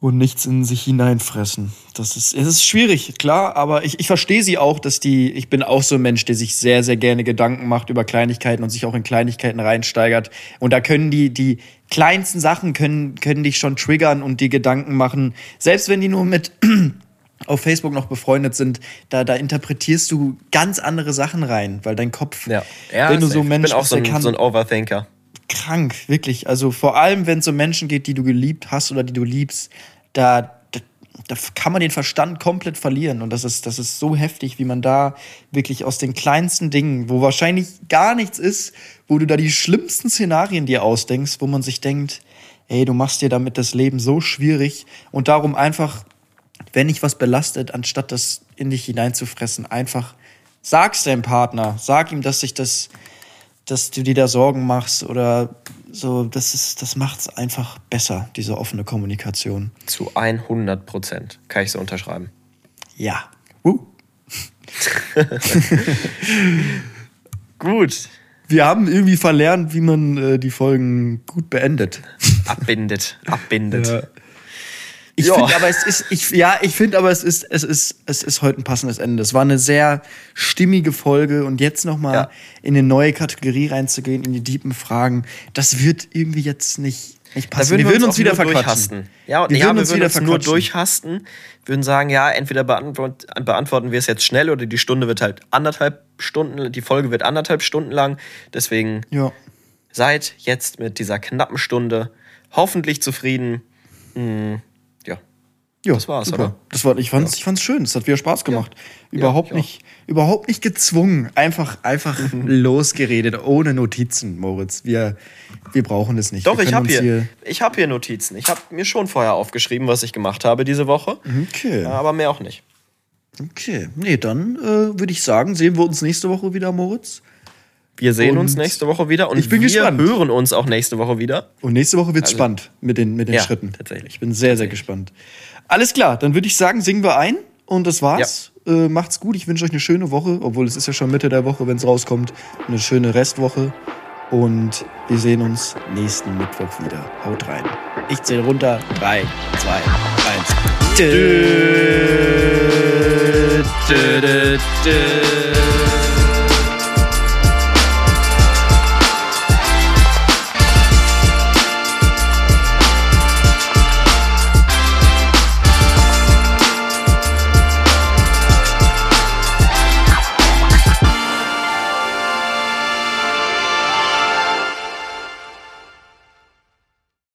Und nichts in sich hineinfressen. Das ist, es ist schwierig, klar, aber ich, ich verstehe sie auch, dass die, ich bin auch so ein Mensch, der sich sehr, sehr gerne Gedanken macht über Kleinigkeiten und sich auch in Kleinigkeiten reinsteigert. Und da können die, die kleinsten Sachen können, können dich schon triggern und die Gedanken machen. Selbst wenn die nur mit auf Facebook noch befreundet sind, da, da interpretierst du ganz andere Sachen rein, weil dein Kopf, Ja, ja wenn du so ein Mensch ich bin auch bist, so ein, kann so ein Overthinker. krank, wirklich. Also vor allem, wenn es um Menschen geht, die du geliebt hast oder die du liebst, da, da, da kann man den Verstand komplett verlieren. Und das ist, das ist so heftig, wie man da wirklich aus den kleinsten Dingen, wo wahrscheinlich gar nichts ist, wo du da die schlimmsten Szenarien dir ausdenkst, wo man sich denkt, ey, du machst dir damit das Leben so schwierig und darum einfach, wenn dich was belastet, anstatt das in dich hineinzufressen, einfach sag's deinem Partner, sag ihm, dass sich das dass du dir da Sorgen machst oder so, das ist, das macht's einfach besser, diese offene Kommunikation. Zu 100 Prozent kann ich so unterschreiben. Ja. Uh. Gut. Wir haben irgendwie verlernt, wie man äh, die Folgen gut beendet. Abbindet. Abbindet. Ich Ja. finde aber es ist, ich, ja, ich finde aber es ist, es ist, es ist heute ein passendes Ende. Es war eine sehr stimmige Folge und jetzt nochmal Ja. in eine neue Kategorie reinzugehen, in die tiefen Fragen, das wird irgendwie jetzt nicht, nicht Da passen. würden wir, uns, uns auch wieder verquatschen. Ja, wir ja, würden wir uns würden wieder uns nur durchhasten, würden sagen, ja, entweder beantwort, beantworten wir es jetzt schnell oder die Stunde wird halt anderthalb Stunden, die Folge wird anderthalb Stunden lang. Deswegen Ja. seid jetzt mit dieser knappen Stunde hoffentlich zufrieden. Hm, ja. Ja, Das war's, super. oder? Das war, ich fand's, ich fand's schön. Es hat wieder Spaß gemacht. Überhaupt ja. nicht, überhaupt nicht gezwungen. Einfach, einfach losgeredet, ohne Notizen, Moritz. Wir, wir brauchen es nicht. Doch, ich habe uns hier, ich hab hier Notizen. Ich habe mir schon vorher aufgeschrieben, was ich gemacht habe diese Woche. Okay. Aber mehr auch nicht. Okay. Nee, dann äh, würde ich sagen, sehen wir uns nächste Woche wieder, Moritz. Wir sehen Und uns nächste Woche wieder und ich bin wir gespannt. hören uns auch nächste Woche wieder. Und nächste Woche wird's spannend mit den, mit den Ja, Schritten. tatsächlich. Ich bin sehr, sehr gespannt. Alles klar, dann würde ich sagen, singen wir ein und das war's. Äh, macht's gut. Ich wünsche euch eine schöne Woche, obwohl es ist ja schon Mitte der Woche, wenn es rauskommt. Eine schöne Restwoche. Und wir sehen uns nächsten Mittwoch wieder. Haut rein. Ich zähle runter. 3, 2, 1. Dö, dö, dö, dö.